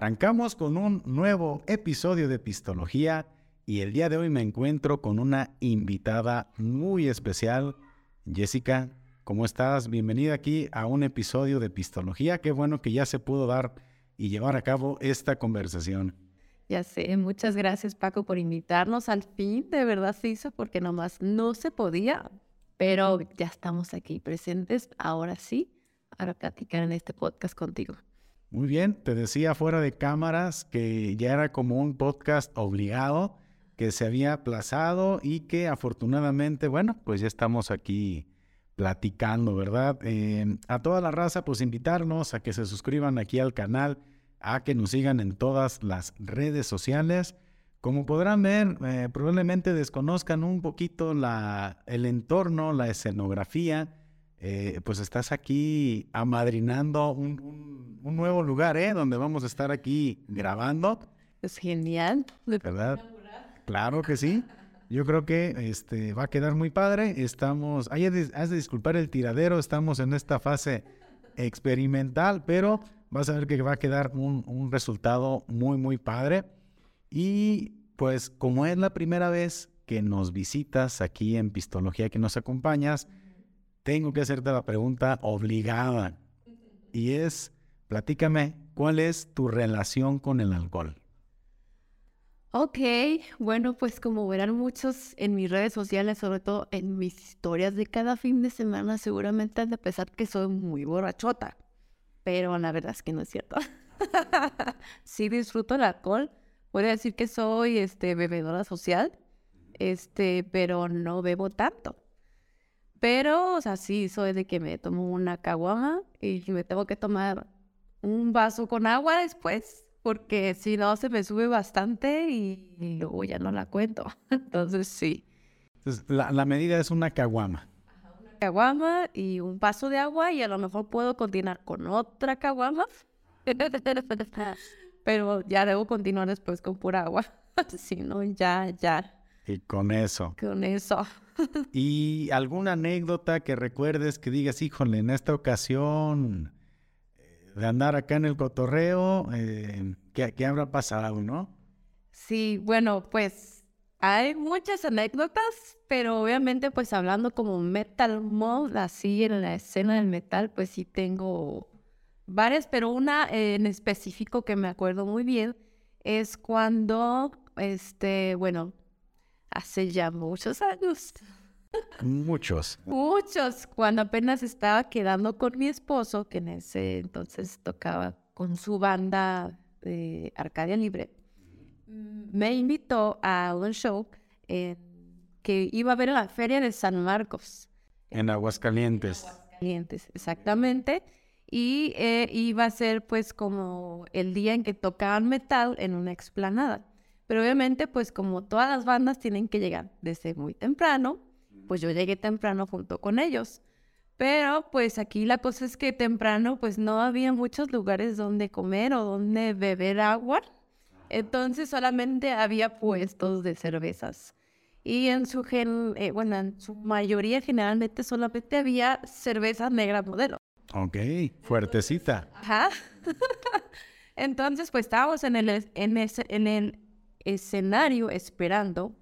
Arrancamos con un nuevo episodio de Pistología y el día de hoy me encuentro con una invitada muy especial. Jessica, ¿cómo estás? Bienvenida aquí a un episodio de Pistología. Qué bueno que ya se pudo dar y llevar a cabo esta conversación. Ya sé, muchas gracias Paco por invitarnos. Al fin, de verdad se hizo porque nomás no se podía, pero ya estamos aquí presentes, ahora sí, para platicar en este podcast contigo. Muy bien, te decía fuera de cámaras que ya era como un podcast obligado, que se había aplazado y que afortunadamente, bueno, pues ya estamos aquí platicando, ¿verdad? Eh, a toda la raza, pues invitarnos a que se suscriban aquí al canal, a que nos sigan en todas las redes sociales. Como podrán ver, eh, probablemente desconozcan un poquito la, el entorno, la escenografía, eh, pues estás aquí amadrinando un, nuevo lugar, ¿eh? Donde vamos a estar aquí grabando. Es genial. ¿Verdad? Claro que sí. Yo creo que este va a quedar muy padre. Estamos, hay has de disculpar el tiradero, estamos en esta fase experimental, pero vas a ver que va a quedar un, un resultado muy, muy padre. Y pues como es la primera vez que nos visitas aquí en Pistología, que nos acompañas, tengo que hacerte la pregunta obligada. Y es, platícame, ¿cuál es tu relación con el alcohol? Ok, bueno, pues como verán muchos en mis redes sociales, sobre todo en mis historias de cada fin de semana, seguramente han de pensar que soy muy borrachota, pero la verdad es que no es cierto. sí disfruto el alcohol, puedo decir que soy este, bebedora social, este, pero no bebo tanto. Pero, o sea, sí, soy de que me tomo una caguama y me tengo que tomar un vaso con agua después, porque si no se me sube bastante y luego ya no la cuento. Entonces, sí. Entonces, la, medida es una caguama. Una caguama y un vaso de agua y a lo mejor puedo continuar con otra caguama. Pero ya debo continuar después con pura agua. si no, ya, ya. Y con eso. Con eso. ¿Y alguna anécdota que recuerdes que digas, híjole, en esta ocasión eh, de andar acá en el cotorreo, eh, ¿qué, habrá pasado, no? Sí, bueno, pues hay muchas anécdotas, pero obviamente pues hablando como metal mod, así en la escena del metal, pues sí tengo varias, pero una en específico que me acuerdo muy bien es cuando, este, bueno, hace ya muchos años. Muchos. Muchos. Cuando apenas estaba quedando con mi esposo, que en ese entonces tocaba con su banda de Arcadia Libre, me invitó a un show que iba a ver en la Feria de San Marcos. En Aguascalientes. En Aguascalientes, exactamente. Y eh, iba a ser pues como el día en que tocaban metal en una explanada. Pero obviamente, pues como todas las bandas tienen que llegar desde muy temprano, pues yo llegué temprano junto con ellos. Pero pues aquí la cosa es que temprano pues no había muchos lugares donde comer o donde beber agua. Entonces solamente había puestos de cervezas. Y en su, gen, eh, bueno, en su mayoría generalmente solamente había cerveza negra modelo. Ok, fuertecita. Ajá. Entonces pues estábamos en el, en, ese, en el escenario esperando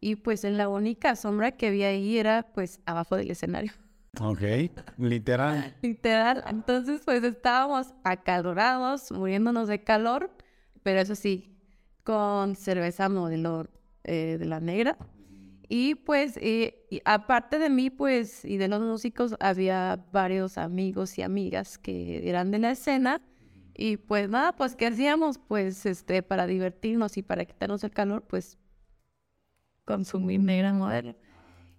y pues en la única sombra que había ahí era pues abajo del escenario. Ok, literal. literal. Entonces pues estábamos acalorados, muriéndonos de calor, pero eso sí, con cerveza modelo eh, de la negra. Y pues, eh, aparte de mí, pues, y de los músicos, había varios amigos y amigas que eran de la escena y pues nada, pues ¿qué hacíamos? Pues este, para divertirnos y para quitarnos el calor, pues consumir negra modelo.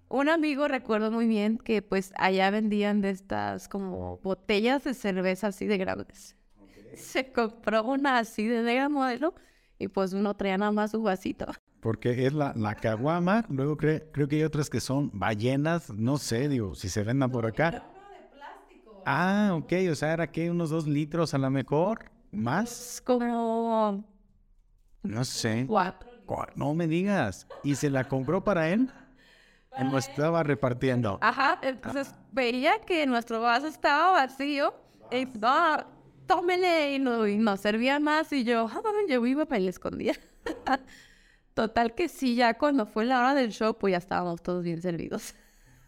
Un amigo recuerdo muy bien que pues allá vendían de estas como botellas de cerveza así de grandes. Se compró una así de negra modelo y pues uno traía nada más su vasito. Porque es la, la caguama, luego creo que hay otras que son ballenas, no sé, digo, si se vendan por acá. Ah, ok, o sea, era que unos dos litros a lo mejor, más. Como. No sé. Cuatro. No me digas. ¿Y se la compró para él? ¿O estaba repartiendo? Ajá, entonces veía que nuestro vaso estaba vacío. Y no, tómele, y no, y no servía más, y yo, ah, yo iba, me le escondía. Total que sí, ya cuando fue la hora del show, pues ya estábamos todos bien servidos.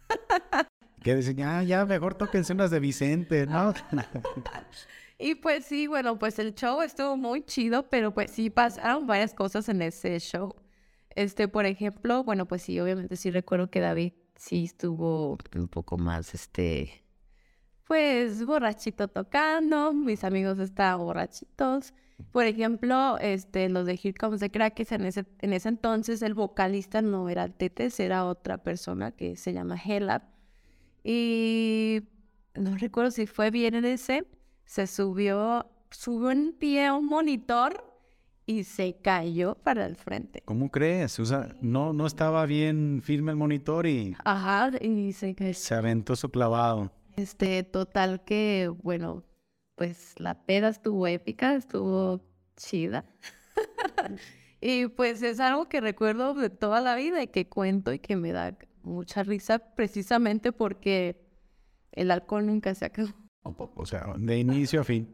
que dicen, ya, ya, mejor tóquense unas de Vicente, ¿no? y pues sí, bueno, pues el show estuvo muy chido, pero pues sí pasaron varias cosas en ese show. Este, por ejemplo, bueno, pues sí, obviamente sí recuerdo que David sí estuvo un poco más, este, pues borrachito tocando, mis amigos estaban borrachitos. Por ejemplo, este, los de Here Comes the Crackers, en ese, en ese entonces el vocalista no era Tetes, era otra persona que se llama Hela. Y no recuerdo si fue bien en ese, se subió, subió en pie a un monitor y se cayó para el frente. ¿Cómo crees? O sea, no, no estaba bien firme el monitor y... Ajá, y se cayó. Se aventó su clavado. Este, total que, bueno, pues la peda estuvo épica, estuvo chida. y pues es algo que recuerdo de toda la vida y que cuento y que me da mucha risa precisamente porque el alcohol nunca se acabó. O sea, de inicio a fin.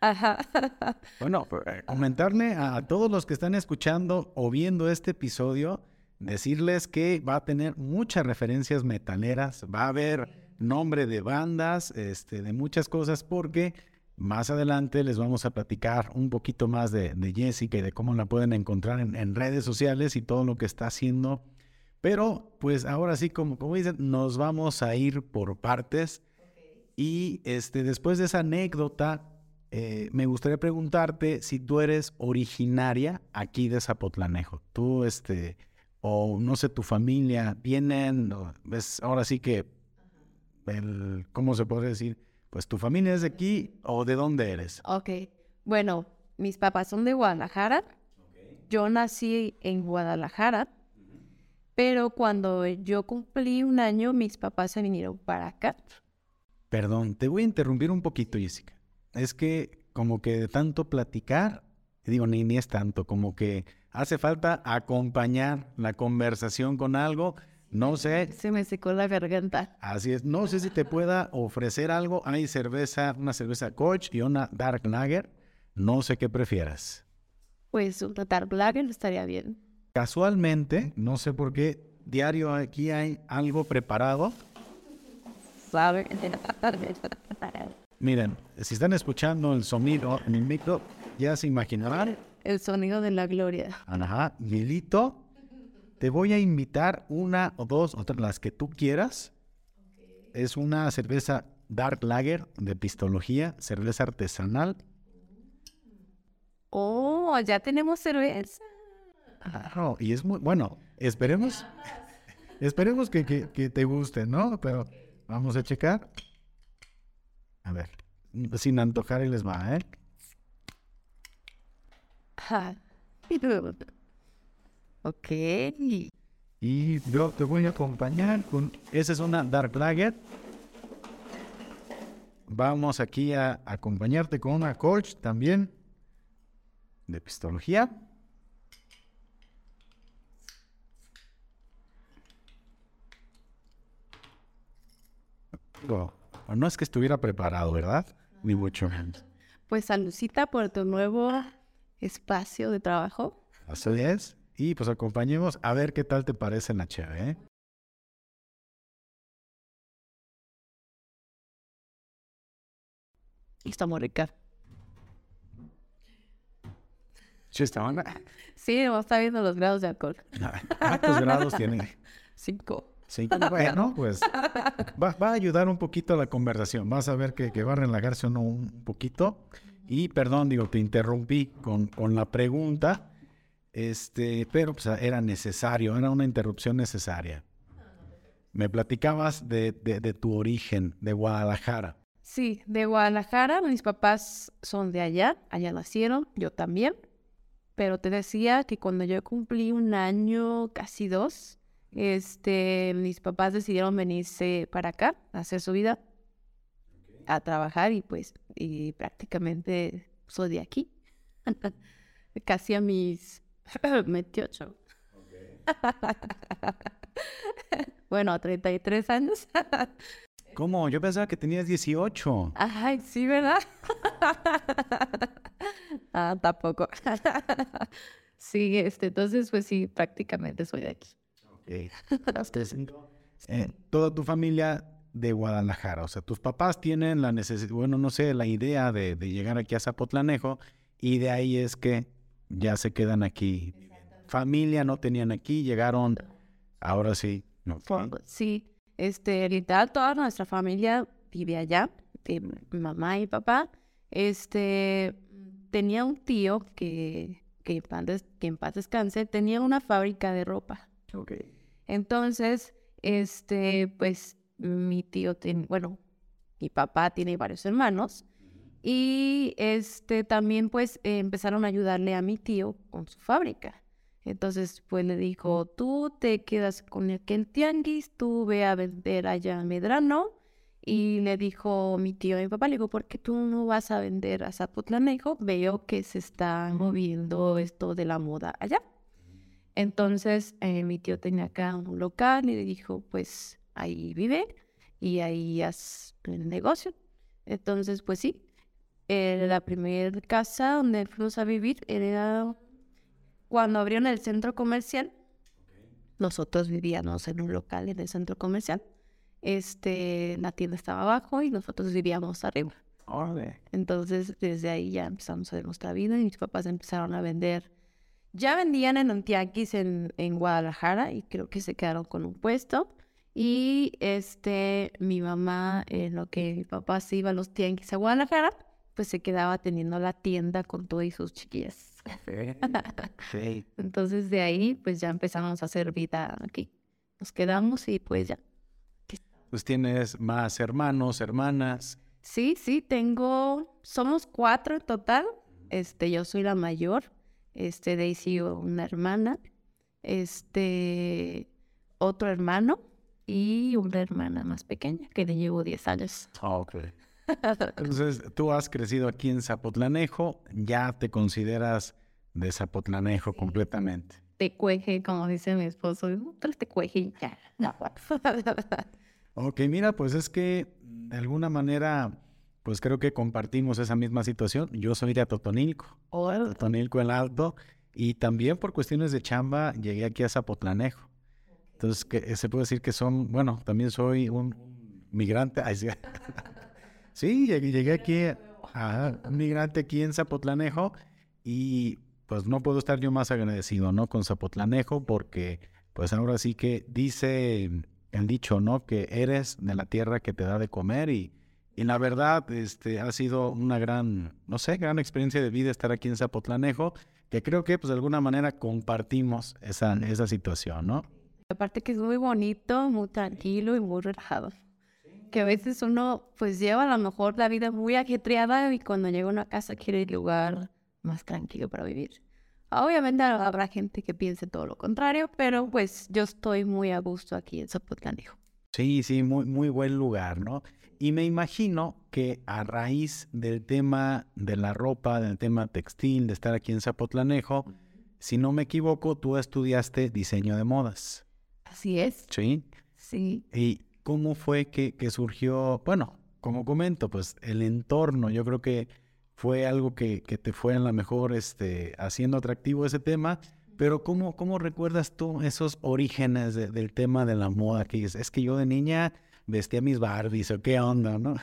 Ajá. Bueno, pues, eh, comentarle a todos los que están escuchando o viendo este episodio, decirles que va a tener muchas referencias metaleras, va a haber nombre de bandas, este, de muchas cosas, porque más adelante les vamos a platicar un poquito más de, Jessica y de cómo la pueden encontrar en, redes sociales y todo lo que está haciendo. Pero pues ahora sí, como, como dicen, nos vamos a ir por partes. Y este, después de esa anécdota, eh, me gustaría preguntarte si tú eres originaria aquí de Zapotlanejo. Tú, este, o no sé, tu familia, vienen, ves, ahora sí que, el, ¿cómo se puede decir? Pues tu familia es de aquí o de dónde eres. Ok, bueno, mis papás son de Guadalajara. Yo nací en Guadalajara, pero cuando yo cumplí un año, mis papás se vinieron para acá. Perdón, te voy a interrumpir un poquito, Jessica. Es que como que de tanto platicar, digo, ni, ni es tanto, como que hace falta acompañar la conversación con algo no sé. Se me secó la garganta. Así es. No sé si te pueda ofrecer algo. Hay cerveza, una cerveza Coach y una Dark Lager. No sé qué prefieras. Pues una Dark Lager estaría bien. Casualmente, no sé por qué, diario aquí hay algo preparado. Miren, si están escuchando el sonido en el micro, ya se imaginarán. El sonido de la gloria. Ajá, Milito te voy a invitar una o dos, otras las que tú quieras. Es una cerveza Dark Lager de pistología, cerveza artesanal. Oh, ya tenemos cerveza. Claro, y es muy bueno. Esperemos, esperemos que, te guste, ¿no? Pero vamos a checar. A ver, sin antojar y les va, ¿eh? Ok. Y yo te voy a acompañar con... Esa es una Dark Lager. Vamos aquí a acompañarte con una Colch también de pistología. No es que estuviera preparado, ¿verdad? Ni mucho menos. Pues saludcita por tu nuevo espacio de trabajo. Así es. Y pues acompañemos a ver qué tal te parece la cheve, ¿eh? Está muy rica. ¿Sí está buena? Sí, está viendo los grados de alcohol. ¿Cuántos grados tiene? Cinco. Cinco. Bueno, pues va, a ayudar un poquito a la conversación. Vas a ver que, que va a relajarse uno un poquito. Y perdón, digo, te interrumpí con, con la pregunta este, pero pues, era necesario, era una interrupción necesaria. Me platicabas de, de, tu origen, de Guadalajara. Sí, de Guadalajara. Mis papás son de allá, allá nacieron, yo también. Pero te decía que cuando yo cumplí un año, casi dos, este, mis papás decidieron venirse para acá a hacer su vida, a trabajar y pues, y prácticamente soy de aquí. casi a mis 28. bueno, 33 años. ¿Cómo? Yo pensaba que tenías 18. Ay, sí, ¿verdad? ah, tampoco. sí, este, entonces, pues sí, prácticamente soy de aquí. Eh, toda tu familia de Guadalajara, o sea, tus papás tienen la necesidad, bueno, no sé, la idea de, de, llegar aquí a Zapotlanejo y de ahí es que ya se quedan aquí. Familia no tenían aquí, llegaron, ahora sí. Okay. Sí, este, literal, toda nuestra familia vive allá, de mi mamá y papá. Este, tenía un tío que, que, en paz, que en paz descanse, tenía una fábrica de ropa. Okay. Entonces, este, pues mi tío tiene, bueno, mi papá tiene varios hermanos y este también pues eh, empezaron a ayudarle a mi tío con su fábrica. Entonces pues le dijo, tú te quedas con aquel tianguis, tú ve a vender allá a Medrano. Y le dijo mi tío a mi papá, le digo, ¿por qué tú no vas a vender a Zapotlanejo? Veo que se está moviendo esto de la moda allá. Entonces eh, mi tío tenía acá un local y le dijo, pues ahí vive y ahí haz el negocio. Entonces, pues sí, eh, la primera casa donde fuimos a vivir era cuando abrieron el centro comercial. Nosotros vivíamos en un local en el centro comercial. Este, la tienda estaba abajo y nosotros vivíamos arriba. Entonces, desde ahí ya empezamos a ver nuestra vida y mis papás empezaron a vender. Ya vendían en Antiaquis en, en Guadalajara y creo que se quedaron con un puesto. Y este, mi mamá, en lo que mi papá se iba a los tianguis a Guadalajara, pues se quedaba teniendo la tienda con todas sus chiquillas. Sí. Entonces de ahí, pues ya empezamos a hacer vida aquí. Nos quedamos y pues ya. Pues tienes más hermanos, hermanas. Sí, sí, tengo, somos cuatro en total. Este, yo soy la mayor. Este, Daisy, una hermana. Este, otro hermano y una hermana más pequeña que le llevo 10 años. Oh, ok. Entonces, tú has crecido aquí en Zapotlanejo, ya te consideras de Zapotlanejo sí. completamente. Te cueje, como dice mi esposo, te cueje ya. No. ok, mira, pues es que de alguna manera, pues creo que compartimos esa misma situación. Yo soy de Totonilco, oh. Totonilco el Alto, y también por cuestiones de chamba llegué aquí a Zapotlanejo. Entonces, que se puede decir que son, bueno, también soy un migrante. Sí. sí, llegué, llegué aquí, a, un migrante aquí en Zapotlanejo y pues no puedo estar yo más agradecido, ¿no? Con Zapotlanejo porque pues ahora sí que dice el dicho, ¿no? Que eres de la tierra que te da de comer y, y la verdad, este, ha sido una gran, no sé, gran experiencia de vida estar aquí en Zapotlanejo, que creo que pues de alguna manera compartimos esa, esa situación, ¿no? Aparte que es muy bonito, muy tranquilo y muy relajado. Que a veces uno pues lleva a lo mejor la vida muy ajetreada y cuando llega a una casa quiere el lugar más tranquilo para vivir. Obviamente habrá gente que piense todo lo contrario, pero pues yo estoy muy a gusto aquí en Zapotlanejo. Sí, sí, muy, muy buen lugar, ¿no? Y me imagino que a raíz del tema de la ropa, del tema textil, de estar aquí en Zapotlanejo, si no me equivoco, tú estudiaste diseño de modas. Así es. Sí. Sí. ¿Y cómo fue que, que, surgió? Bueno, como comento, pues el entorno, yo creo que fue algo que, que te fue a lo mejor este, haciendo atractivo ese tema, pero ¿cómo, cómo recuerdas tú esos orígenes de, del tema de la moda? Que es, es que yo de niña vestía mis Barbies o qué onda, ¿no?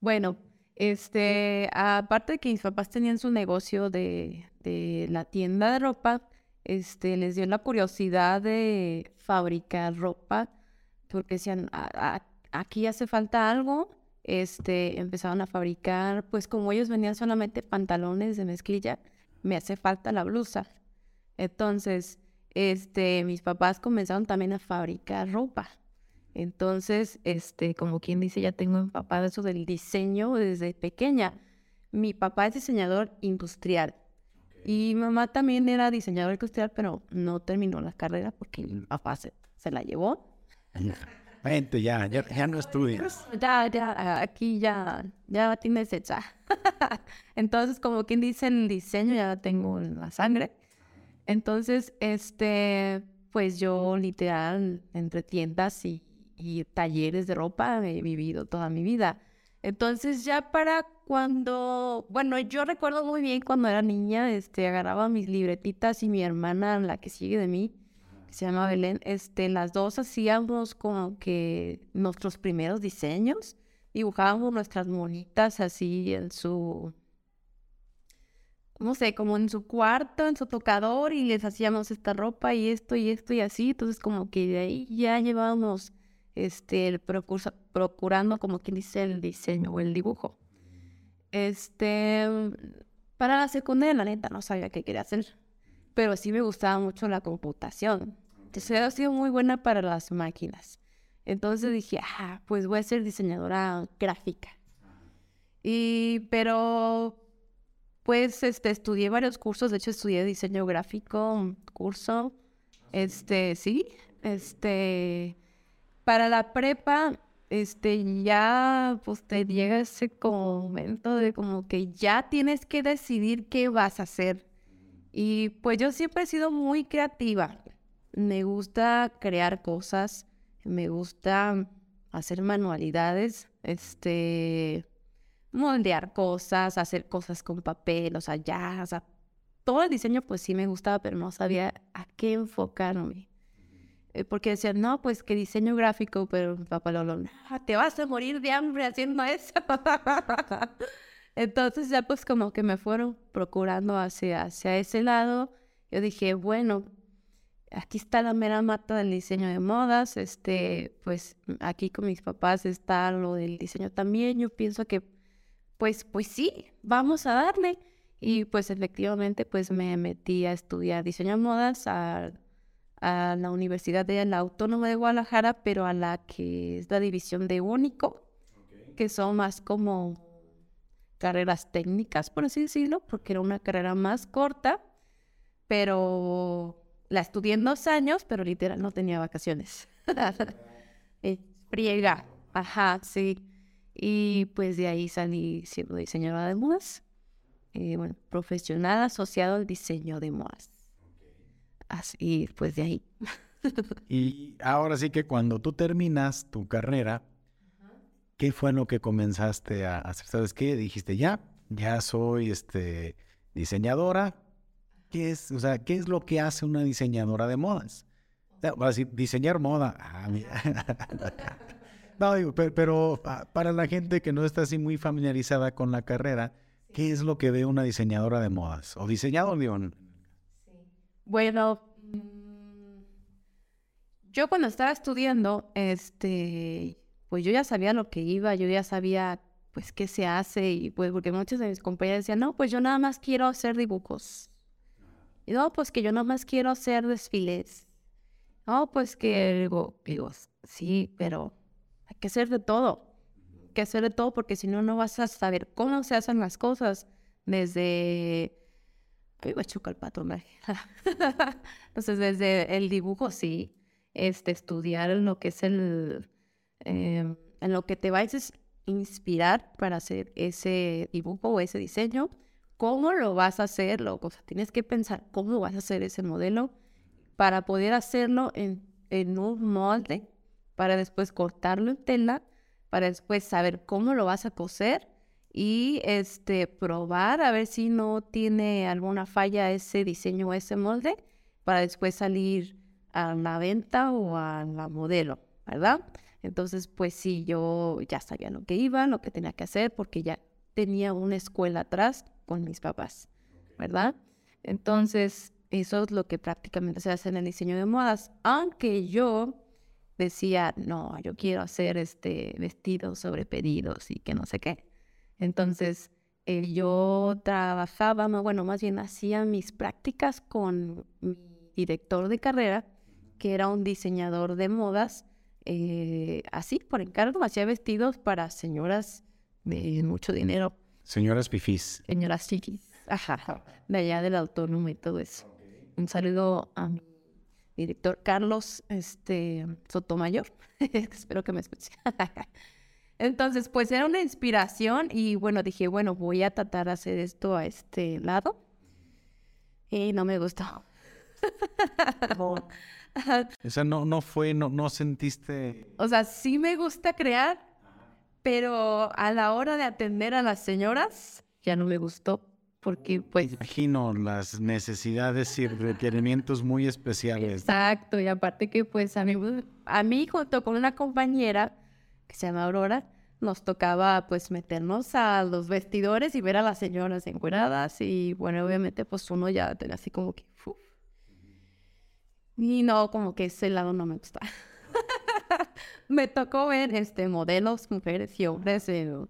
Bueno, este, aparte de que mis papás tenían su negocio de, la tienda de ropa, este, les dio la curiosidad de fabricar ropa, porque decían, aquí hace falta algo, este, empezaron a fabricar, pues como ellos venían solamente pantalones de mezclilla, me hace falta la blusa. Entonces, este, mis papás comenzaron también a fabricar ropa. Entonces, este, como quien dice, ya tengo empapado eso del diseño desde pequeña. Mi papá es diseñador industrial. Y mi mamá también era diseñadora industrial, pero no terminó la carrera porque mi papá se, se la llevó. Vente, ya, ya, ya, no estudias. Ya, ya, aquí ya, ya tienes hecha. Entonces, como quien dice, el diseño ya tengo en la sangre. Entonces, este, pues yo literal, entre tiendas y, y talleres de ropa he vivido toda mi vida. Entonces ya para cuando, bueno, yo recuerdo muy bien cuando era niña, este, agarraba mis libretitas y mi hermana, la que sigue de mí, que se llama Belén, este, las dos hacíamos como que nuestros primeros diseños, dibujábamos nuestras monitas así en su, no sé, como en su cuarto, en su tocador y les hacíamos esta ropa y esto y esto y así, entonces como que de ahí ya llevábamos, este, procurando como quien dice el diseño o el dibujo. Este, para la secundaria, la neta, no sabía qué quería hacer, pero sí me gustaba mucho la computación. Entonces, he sido muy buena para las máquinas. Entonces dije, ah, pues voy a ser diseñadora gráfica. Y, pero, pues, este, estudié varios cursos. De hecho, estudié diseño gráfico, un curso. Este, sí, este, para la prepa, este, ya pues te llega ese momento de como que ya tienes que decidir qué vas a hacer. Y pues yo siempre he sido muy creativa. Me gusta crear cosas, me gusta hacer manualidades, este, moldear cosas, hacer cosas con papel, o sea, ya, o sea, todo el diseño pues sí me gustaba, pero no sabía a qué enfocarme. Eh, porque decían, no, pues que diseño gráfico, pero papá Lolo, te vas a morir de hambre haciendo eso. Entonces ya pues como que me fueron procurando hacia, hacia ese lado. Yo dije, bueno, aquí está la mera mata del diseño de modas, este, pues aquí con mis papás está lo del diseño también. Yo pienso que, pues, pues sí, vamos a darle. Y pues efectivamente, pues me metí a estudiar diseño de modas a a la Universidad de la Autónoma de Guadalajara, pero a la que es la división de único, que son más como carreras técnicas, por así decirlo, porque era una carrera más corta, pero la estudié en dos años, pero literal no tenía vacaciones. Friega, ajá, sí. Y pues de ahí salí siendo diseñadora de modas, eh, bueno, profesional asociado al diseño de modas. Así, pues de ahí. y ahora sí que cuando tú terminas tu carrera, ¿qué fue lo que comenzaste a hacer? ¿Sabes qué? Dijiste, ya, ya soy este, diseñadora. ¿Qué es, o sea, qué es lo que hace una diseñadora de modas? Voy a decir, diseñar moda. Ah, no, digo, pero, para la gente que no está así muy familiarizada con la carrera, ¿qué es lo que ve una diseñadora de modas? O diseñador, digo, bueno, mm, yo cuando estaba estudiando, este, pues yo ya sabía lo que iba, yo ya sabía pues qué se hace y pues porque muchos de mis compañeros decían, no, pues yo nada más quiero hacer dibujos. Y no, pues que yo nada más quiero hacer desfiles. No, pues que digo, digo, sí, pero hay que hacer de todo. Hay que hacer de todo porque si no, no vas a saber cómo se hacen las cosas. Desde me el patrón. Entonces, desde el dibujo, sí, este, estudiar en lo que es el, em, en lo que te vayas a inspirar para hacer ese dibujo o ese diseño, cómo lo vas a hacerlo, o tienes que pensar cómo vas a hacer ese modelo para poder hacerlo en, en un molde, para después cortarlo en tela, para después saber cómo lo vas a coser y este, probar a ver si no tiene alguna falla ese diseño o ese molde para después salir a la venta o a la modelo, ¿verdad? Entonces, pues sí, yo ya sabía lo que iba, lo que tenía que hacer, porque ya tenía una escuela atrás con mis papás, ¿verdad? Entonces, eso es lo que prácticamente se hace en el diseño de modas, aunque yo decía, no, yo quiero hacer este vestidos sobre pedidos y que no sé qué. Entonces, eh, yo trabajaba, bueno, más bien hacía mis prácticas con mi director de carrera, que era un diseñador de modas, eh, así, por encargo, hacía vestidos para señoras de mucho dinero. Señoras pifís. Señoras chiquis, ajá, de allá del autónomo y todo eso. Un saludo a mi director Carlos este, Sotomayor, espero que me escuche. Entonces, pues era una inspiración y bueno, dije, bueno, voy a tratar de hacer esto a este lado. Y no me gustó. o sea, no, no fue, no, no sentiste. O sea, sí me gusta crear, pero a la hora de atender a las señoras ya no me gustó porque pues... Imagino las necesidades y requerimientos muy especiales. Exacto, y aparte que pues a mí, a mí junto con una compañera que se llama Aurora, nos tocaba pues meternos a los vestidores y ver a las señoras encueradas y bueno, obviamente pues uno ya tenía así como que... Y no, como que ese lado no me gusta. me tocó ver este, modelos, mujeres y hombres en,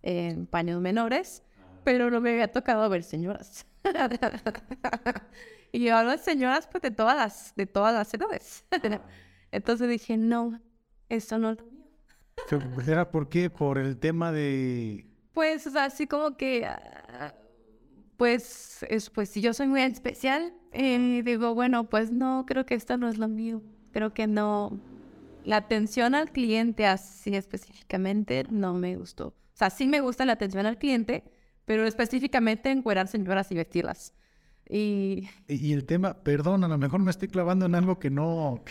en paños menores, pero no me había tocado ver señoras. y yo hablo de señoras pues de todas las, de todas las edades. Entonces dije, no, eso no lo. ¿Era por qué? ¿Por el tema de...? Pues, así como que, ah, pues, es, pues, si yo soy muy especial, eh, digo, bueno, pues no, creo que esto no es lo mío. Creo que no, la atención al cliente así específicamente no me gustó. O sea, sí me gusta la atención al cliente, pero específicamente encuerar señoras y vestirlas. Y... y el tema, perdón, a lo mejor me estoy clavando en algo que no...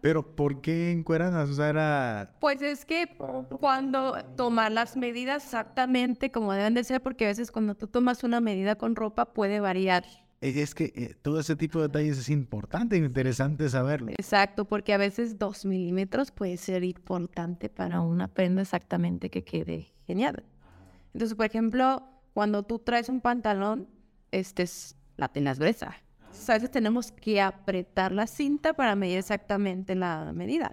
Pero ¿por qué encueradas? O sea, era... Pues es que cuando tomar las medidas exactamente como deben de ser, porque a veces cuando tú tomas una medida con ropa puede variar. Es que eh, todo ese tipo de detalles es importante e interesante saberlo. Exacto, porque a veces dos milímetros puede ser importante para una prenda exactamente que quede genial. Entonces, por ejemplo, cuando tú traes un pantalón, este es la tenas gruesa. A veces tenemos que apretar la cinta para medir exactamente la medida.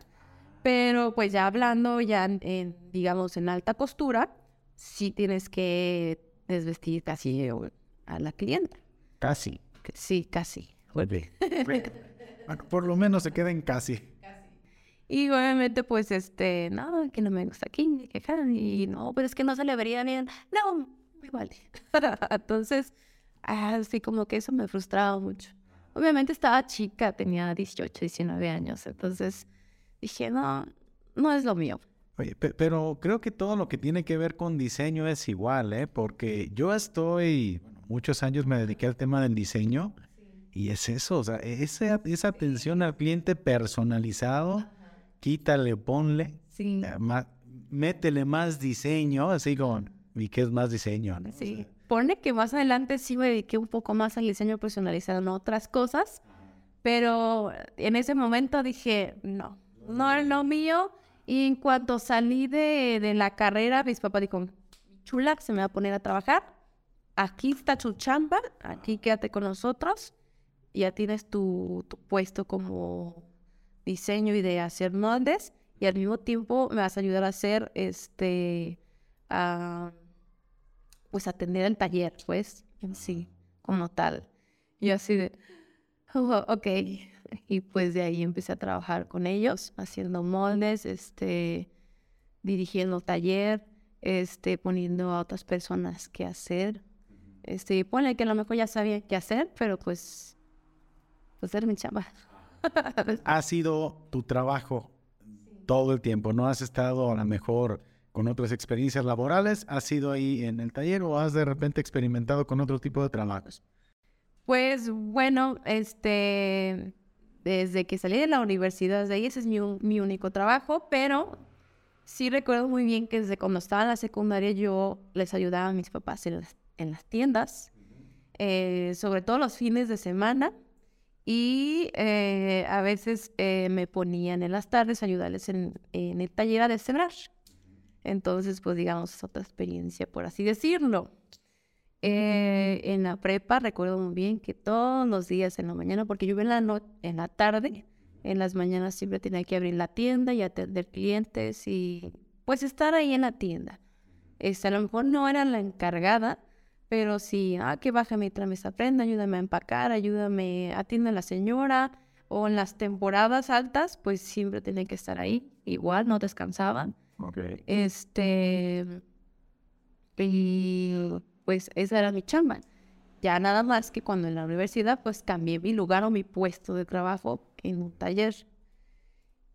Pero pues ya hablando ya en, digamos en alta costura, sí tienes que desvestir casi a la clienta. Casi. Sí, casi. por lo menos se queden casi. Y obviamente, pues, este, no, que no me gusta aquí, que y no, pero es que no se le vería bien. No, me vale. Entonces, así como que eso me frustraba mucho. Obviamente estaba chica, tenía 18, 19 años, entonces dije, no, no es lo mío. Oye, pero creo que todo lo que tiene que ver con diseño es igual, ¿eh? Porque yo estoy, muchos años me dediqué al tema del diseño y es eso, o sea, esa, esa atención al cliente personalizado, quítale, ponle, sí. Eh, métele más diseño, así como, ¿y qué es más diseño? Sí, pone que más adelante sí me dediqué un poco más al diseño personalizado, no otras cosas, pero en ese momento dije, no, no es lo mío. Y en cuanto salí de, de la carrera, mis papás dijeron, chula, se me va a poner a trabajar. Aquí está tu chamba, aquí quédate con nosotros, ya tienes tu, puesto como diseño y de hacer moldes, y al mismo tiempo me vas a ayudar a hacer este, pues atender el taller, pues, en sí, como tal. Y así de, oh, ok, y pues de ahí empecé a trabajar con ellos, haciendo moldes, este, dirigiendo taller, este, poniendo a otras personas que hacer, este, ponle que a lo mejor ya sabía qué hacer, pero pues, pues era mi chamba. ha sido tu trabajo todo el tiempo, no has estado a lo mejor con otras experiencias laborales, has sido ahí en el taller o has de repente experimentado con otro tipo de trabajos. Pues bueno, este, desde que salí de la universidad, de ahí ese es mi, mi único trabajo, pero sí recuerdo muy bien que desde cuando estaba en la secundaria yo les ayudaba a mis papás en las en las tiendas, eh, sobre todo los fines de semana. Y eh, a veces eh, me ponían en las tardes a ayudarles en, el taller a deshebrar. Entonces, pues digamos, es otra experiencia, por así decirlo. en la prepa recuerdo muy bien que todos los días en la mañana, porque yo en la, no en la tarde, en las mañanas siempre tenía que abrir la tienda y atender clientes y pues estar ahí en la tienda. Este, a lo mejor no era la encargada, pero sí, ah, que bájame y tráeme esa prenda, ayúdame a empacar, ayúdame, atiende a la señora. O en las temporadas altas, pues siempre tenía que estar ahí. Igual, no descansaban. Este. Y pues esa era mi chamba. Ya nada más que cuando en la universidad, pues cambié mi lugar o mi puesto de trabajo en un taller.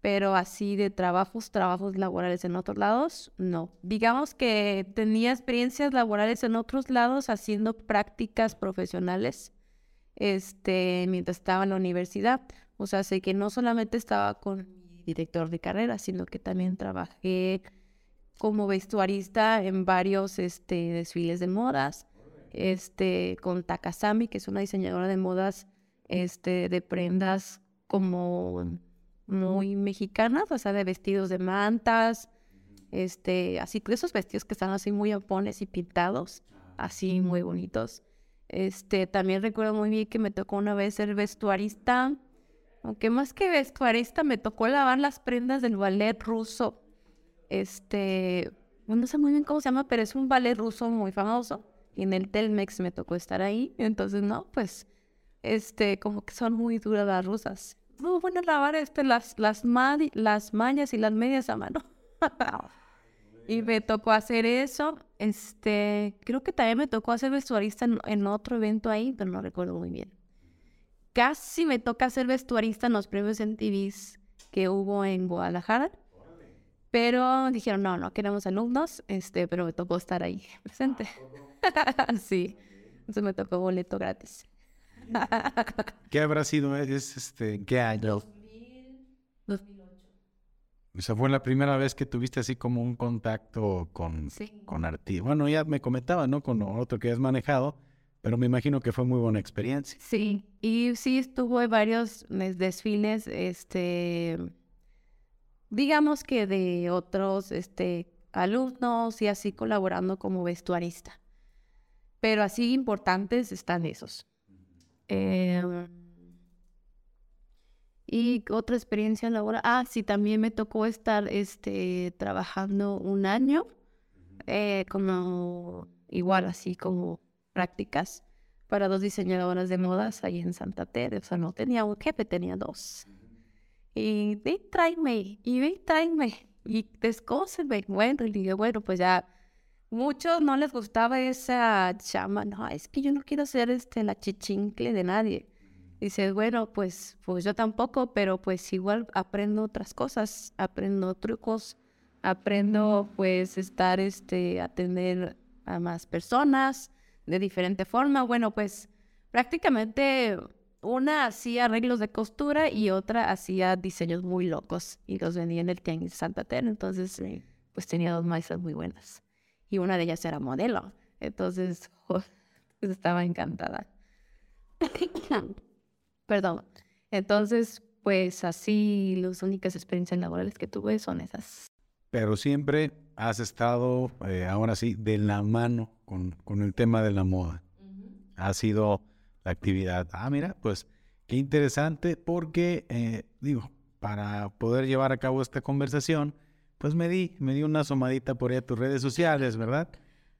Pero así de trabajos, trabajos laborales en otros lados, no. Digamos que tenía experiencias laborales en otros lados haciendo prácticas profesionales este, mientras estaba en la universidad. O sea, sé que no solamente estaba con director de carrera, sino que también trabajé como vestuarista en varios este, desfiles de modas, este, con Takasami, que es una diseñadora de modas este, de prendas como muy mexicanas, o sea, de vestidos de mantas, este, así esos vestidos que están así muy opones y pintados, así muy bonitos. Este, también recuerdo muy bien que me tocó una vez ser vestuarista, aunque más que vestuarista me tocó lavar las prendas del ballet ruso. Este, no sé muy bien cómo se llama, pero es un ballet ruso muy famoso. Y en el Telmex me tocó estar ahí. Entonces, no, pues, este, como que son muy duras las rusas. Muy bueno lavar este, las, las, las mañas y las medias a mano. y me tocó hacer eso. Este, creo que también me tocó hacer vestuarista en, otro evento ahí, pero no recuerdo muy bien. Casi me toca ser vestuarista en los premios MTVs que hubo en Guadalajara. Pero dijeron, no, no queremos alumnos, este, pero me tocó estar ahí presente. sí, entonces me tocó boleto gratis. ¿Qué habrá sido? ¿Es este, qué año? 2008. O sea, fue la primera vez que tuviste así como un contacto con, con artistas. Bueno, ya me comentaba, ¿no? Con otro que has manejado, pero me imagino que fue muy buena experiencia. Sí, y sí estuvo en varios desfiles, este, digamos que de otros, este, alumnos y así colaborando como vestuarista. Pero así importantes están esos. Em, y otra experiencia laboral. Ah, sí, también me tocó estar este, trabajando un año, eh, como igual así como prácticas para dos diseñadoras de modas ahí en Santa Teresa. O sea, no tenía un jefe, tenía dos. Y ve, tráeme, y ve, tráeme, y descósenme. Bueno, y dije, bueno, pues ya muchos no les gustaba esa chama. No, es que yo no quiero ser este, la chichincle de nadie. Dices, bueno, pues, pues yo tampoco, pero pues igual aprendo otras cosas, aprendo trucos, aprendo pues estar, este, atender a más personas de diferente forma. Bueno, pues prácticamente una hacía arreglos de costura y otra hacía diseños muy locos y los vendía en el Tianguis Santa Teresa. Entonces, pues tenía dos maestras muy buenas y una de ellas era modelo. Entonces, pues estaba encantada. Perdón. Entonces, pues así las únicas experiencias laborales que tuve son esas. Pero siempre has estado, eh, ahora sí, de la mano con, con, el tema de la moda. Ha sido la actividad. Ah, mira, pues qué interesante porque, eh, digo, para poder llevar a cabo esta conversación, pues me di, me di una asomadita por ahí a tus redes sociales, ¿verdad?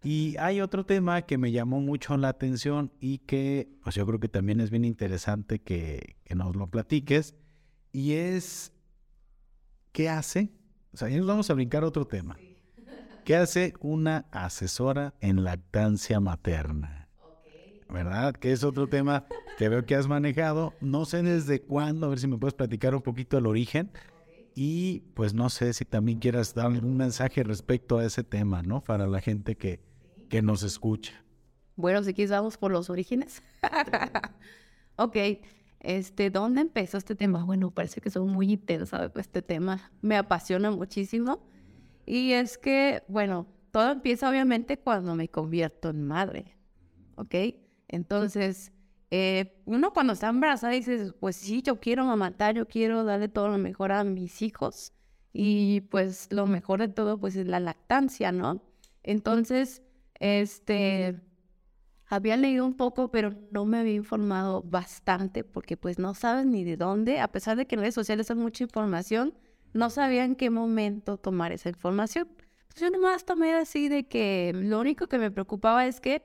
Y hay otro tema que me llamó mucho la atención y que pues yo creo que también es bien interesante que, que nos lo platiques. Y es, ¿qué hace? O sea, ya nos vamos a brincar otro tema. ¿Qué hace una asesora en lactancia materna? ¿Verdad? Que es otro tema que veo que has manejado. No sé desde cuándo, a ver si me puedes platicar un poquito el origen. Y pues no sé si también quieras dar un mensaje respecto a ese tema, ¿no? Para la gente que, que nos escucha. Bueno, si quieres vamos por los orígenes. ok, este, ¿dónde empezó este tema? Bueno, parece que soy muy intensa este tema. Me apasiona muchísimo. Y es que, bueno, todo empieza obviamente cuando me convierto en madre. ¿Ok? Entonces, eh, uno cuando está embarazada dice, pues sí, yo quiero amamantar, yo quiero darle todo lo mejor a mis hijos. Y pues lo mejor de todo, pues es la lactancia, ¿no? Entonces, este, había leído un poco, pero no me había informado bastante porque pues no sabes ni de dónde, a pesar de que en redes sociales hay mucha información, no sabía en qué momento tomar esa información. Entonces yo nomás tomé así de que lo único que me preocupaba es que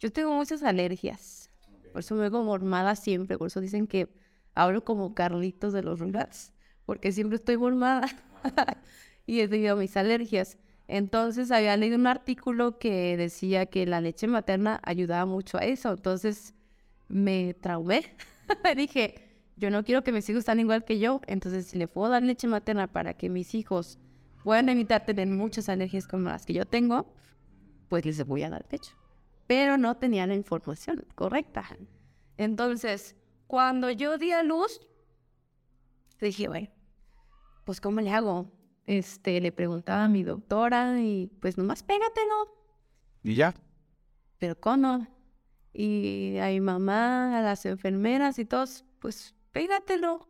yo tengo muchas alergias por eso me veo mormada siempre, por eso dicen que hablo como Carlitos de los Rugrats, porque siempre estoy mormada y es debido a mis alergias. Entonces había leído un artículo que decía que la leche materna ayudaba mucho a eso. Entonces me traumé. Dije, yo no quiero que mis hijos estén igual que yo. Entonces, si le puedo dar leche materna para que mis hijos puedan evitar tener muchas alergias como las que yo tengo, pues les voy a dar pecho pero no tenía la información correcta. Entonces, cuando yo di a luz, dije, bueno, pues ¿cómo le hago? este, le preguntaba a mi doctora y pues nomás pégatelo. ¿Y ya? Pero ¿cómo? Y a mi mamá, a las enfermeras y todos, pues pégatelo.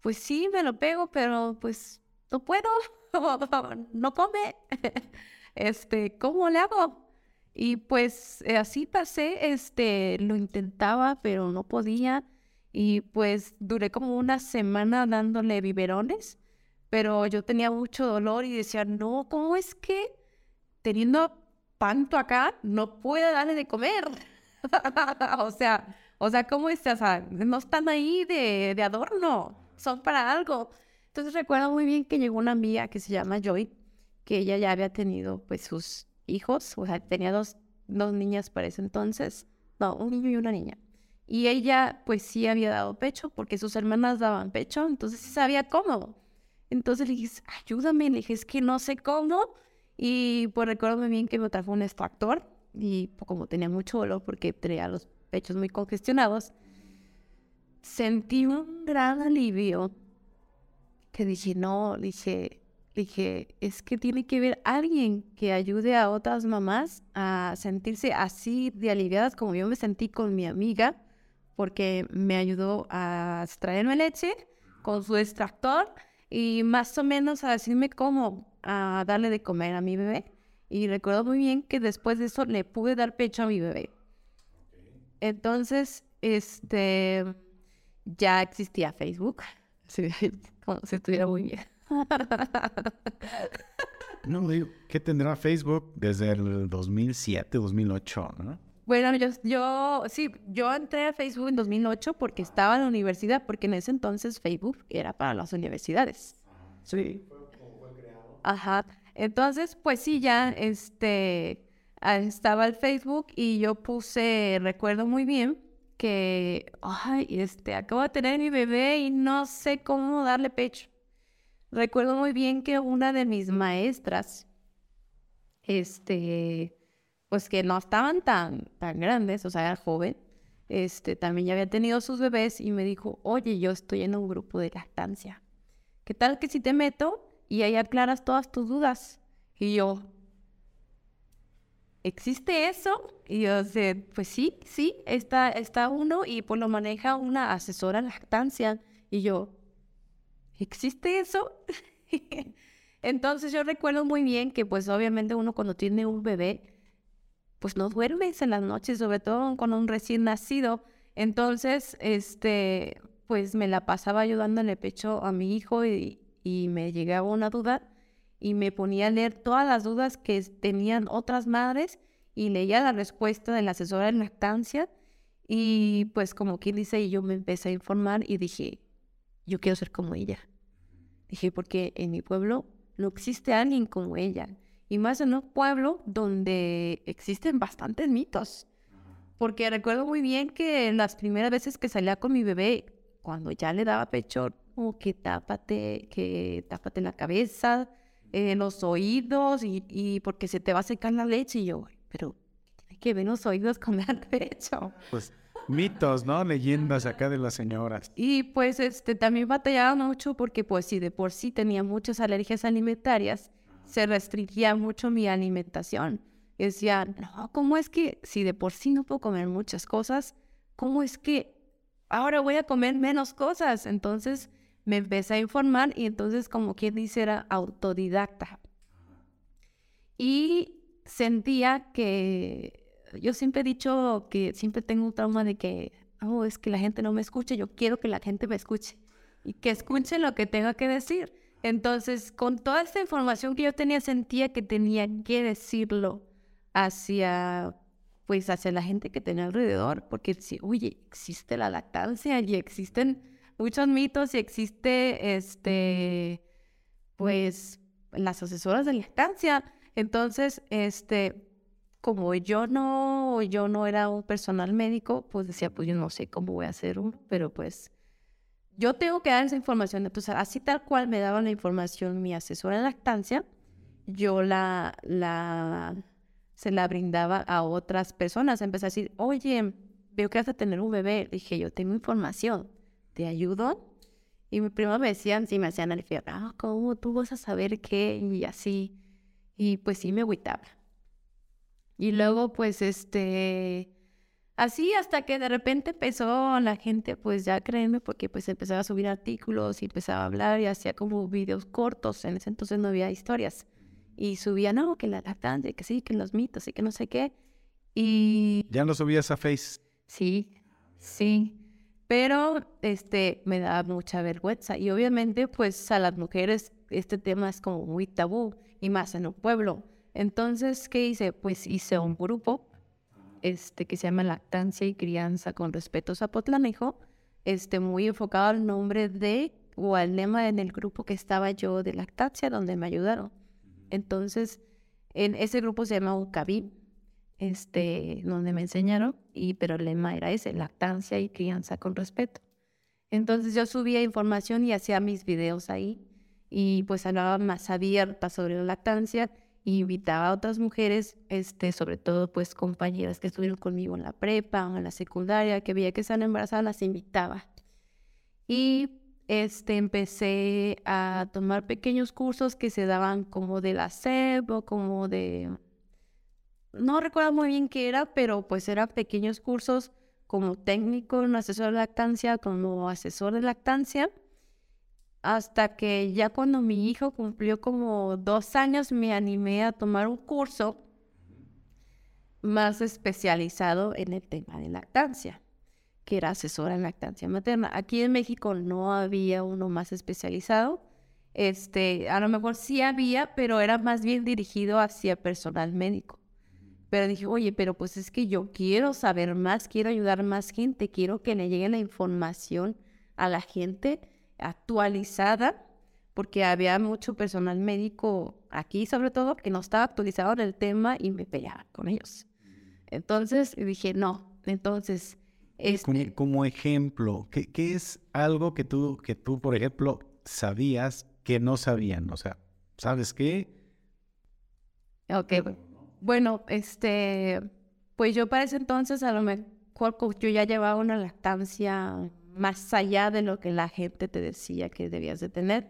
Pues sí, me lo pego, pero pues no puedo, no come. este, ¿cómo le hago? Y pues eh, así pasé, este, lo intentaba, pero no podía. Y pues duré como una semana dándole biberones, pero yo tenía mucho dolor y decía, no, ¿cómo es que teniendo tanto acá no puedo darle de comer? o sea, o sea, ¿cómo es? O sea, no están ahí de, de adorno, son para algo. Entonces recuerdo muy bien que llegó una amiga que se llama Joy, que ella ya había tenido pues sus hijos, o sea, tenía dos, dos niñas para ese entonces, no, un niño y una niña. Y ella pues sí había dado pecho porque sus hermanas daban pecho, entonces sí sabía cómo. Entonces le dije, ayúdame, le dije, es que no sé cómo. Y pues recuerdo muy bien que me trajo un extractor y pues, como tenía mucho dolor porque tenía los pechos muy congestionados, sentí un gran alivio que dije, no, dije, dije, es que tiene que haber alguien que ayude a otras mamás a sentirse así de aliviadas como yo me sentí con mi amiga, porque me ayudó a extraerme leche con su extractor y más o menos a decirme cómo a darle de comer a mi bebé. Y recuerdo muy bien que después de eso le pude dar pecho a mi bebé. Entonces, este, ya existía Facebook. como si estuviera muy bien. no, digo, ¿qué tendrá Facebook desde el 2007, 2008, no? Bueno, yo, yo, sí, yo entré a Facebook en 2008 porque estaba en la universidad, porque en ese entonces Facebook era para las universidades. Sí. Ajá. Entonces, pues sí, ya, este, estaba el Facebook y yo puse, recuerdo muy bien, que, ay, este, acabo de tener mi bebé y no sé cómo darle pecho. Recuerdo muy bien que una de mis maestras, este, pues que no estaban tan, tan grandes, o sea, era joven, este, también ya había tenido sus bebés y me dijo, oye, yo estoy en un grupo de lactancia. ¿Qué tal que si te meto y ahí aclaras todas tus dudas? Y yo, ¿existe eso? Y yo, pues sí, sí, está, está uno y pues lo maneja una asesora lactancia. Y yo, ¿existe eso? Entonces yo recuerdo muy bien que pues obviamente uno cuando tiene un bebé, pues no duermes en las noches, sobre todo con un recién nacido. Entonces, este, pues me la pasaba ayudando en el pecho a mi hijo y, y me llegaba una duda y me ponía a leer todas las dudas que tenían otras madres y leía la respuesta de la asesora de lactancia y pues como quien dice, yo me empecé a informar y dije, yo quiero ser como ella. Dije, porque en mi pueblo no existe alguien como ella. Y más en un pueblo donde existen bastantes mitos. Porque recuerdo muy bien que las primeras veces que salía con mi bebé, cuando ya le daba pecho, como que tápate, que tápate la cabeza, en los oídos y, y, porque se te va a secar la leche. Y yo, pero tiene que ver los oídos con el pecho. Pues mitos, ¿no? Leyendas acá de las señoras. Y pues este también batallaba mucho porque pues si de por sí tenía muchas alergias alimentarias, se restringía mucho mi alimentación. decía, no, ¿cómo es que si de por sí no puedo comer muchas cosas, cómo es que ahora voy a comer menos cosas? Entonces me empecé a informar y entonces como quien dice era autodidacta. Y sentía que yo siempre he dicho que siempre tengo un trauma de que, oh, es que la gente no me escuche, yo quiero que la gente me escuche y que escuchen lo que tenga que decir. Entonces, con toda esta información que yo tenía, sentía que tenía que decirlo hacia, pues, hacia la gente que tenía alrededor, porque oye, existe la lactancia y existen muchos mitos y existe, este, pues, las asesoras de lactancia. Entonces, este, como yo no, yo no era un personal médico, pues decía, pues yo no sé cómo voy a hacer uno, pero pues yo tengo que dar esa información. Entonces, así tal cual me daba la información mi asesora de lactancia, yo la, la, se la brindaba a otras personas. Empecé a decir, oye, veo que vas a tener un bebé. Dije, yo tengo información te ayudo. Y mi prima me decían, sí, me hacían el fierro, ah, ¿cómo tú vas a saber qué? Y así. Y pues sí me agüitaba. Y luego, pues, este, así hasta que de repente empezó la gente, pues, ya a creerme, porque pues empezaba a subir artículos y empezaba a hablar y hacía como videos cortos. En ese entonces no había historias. Y subía, no, que la lactancia, que sí, que los mitos y que no sé qué. Y... ¿Ya lo subías a Face? Sí, sí. Pero este me da mucha vergüenza y obviamente pues a las mujeres este tema es como muy tabú y más en un pueblo. Entonces, ¿qué hice? Pues hice un grupo este que se llama Lactancia y Crianza con Respeto Zapotlanejo, este muy enfocado al nombre de o al lema en el grupo que estaba yo de lactancia donde me ayudaron. Entonces, en ese grupo se llama UCABIM este, donde me enseñaron, y, pero el lema era ese, lactancia y crianza con respeto. Entonces yo subía información y hacía mis videos ahí y pues hablaba más abierta sobre la lactancia y invitaba a otras mujeres, este, sobre todo pues compañeras que estuvieron conmigo en la prepa o en la secundaria, que veía que estaban embarazadas, las invitaba. Y este, empecé a tomar pequeños cursos que se daban como de la SEP o como de no recuerdo muy bien qué era, pero pues eran pequeños cursos como técnico en asesor de lactancia, como asesor de lactancia, hasta que ya cuando mi hijo cumplió como dos años me animé a tomar un curso más especializado en el tema de lactancia, que era asesora en lactancia materna. Aquí en México no había uno más especializado. Este, a lo mejor sí había, pero era más bien dirigido hacia personal médico. Pero dije, oye, pero pues es que yo quiero saber más, quiero ayudar más gente, quiero que le llegue la información a la gente actualizada, porque había mucho personal médico aquí, sobre todo, que no estaba actualizado en el tema y me peleaba con ellos. Entonces dije, no, entonces... Este... Como, ejemplo, ¿qué, ¿qué, es algo que tú, que tú, por ejemplo, sabías que no sabían? O sea, ¿sabes qué? Ok, bueno, este, pues yo para ese entonces a lo mejor yo ya llevaba una lactancia más allá de lo que la gente te decía que debías de tener.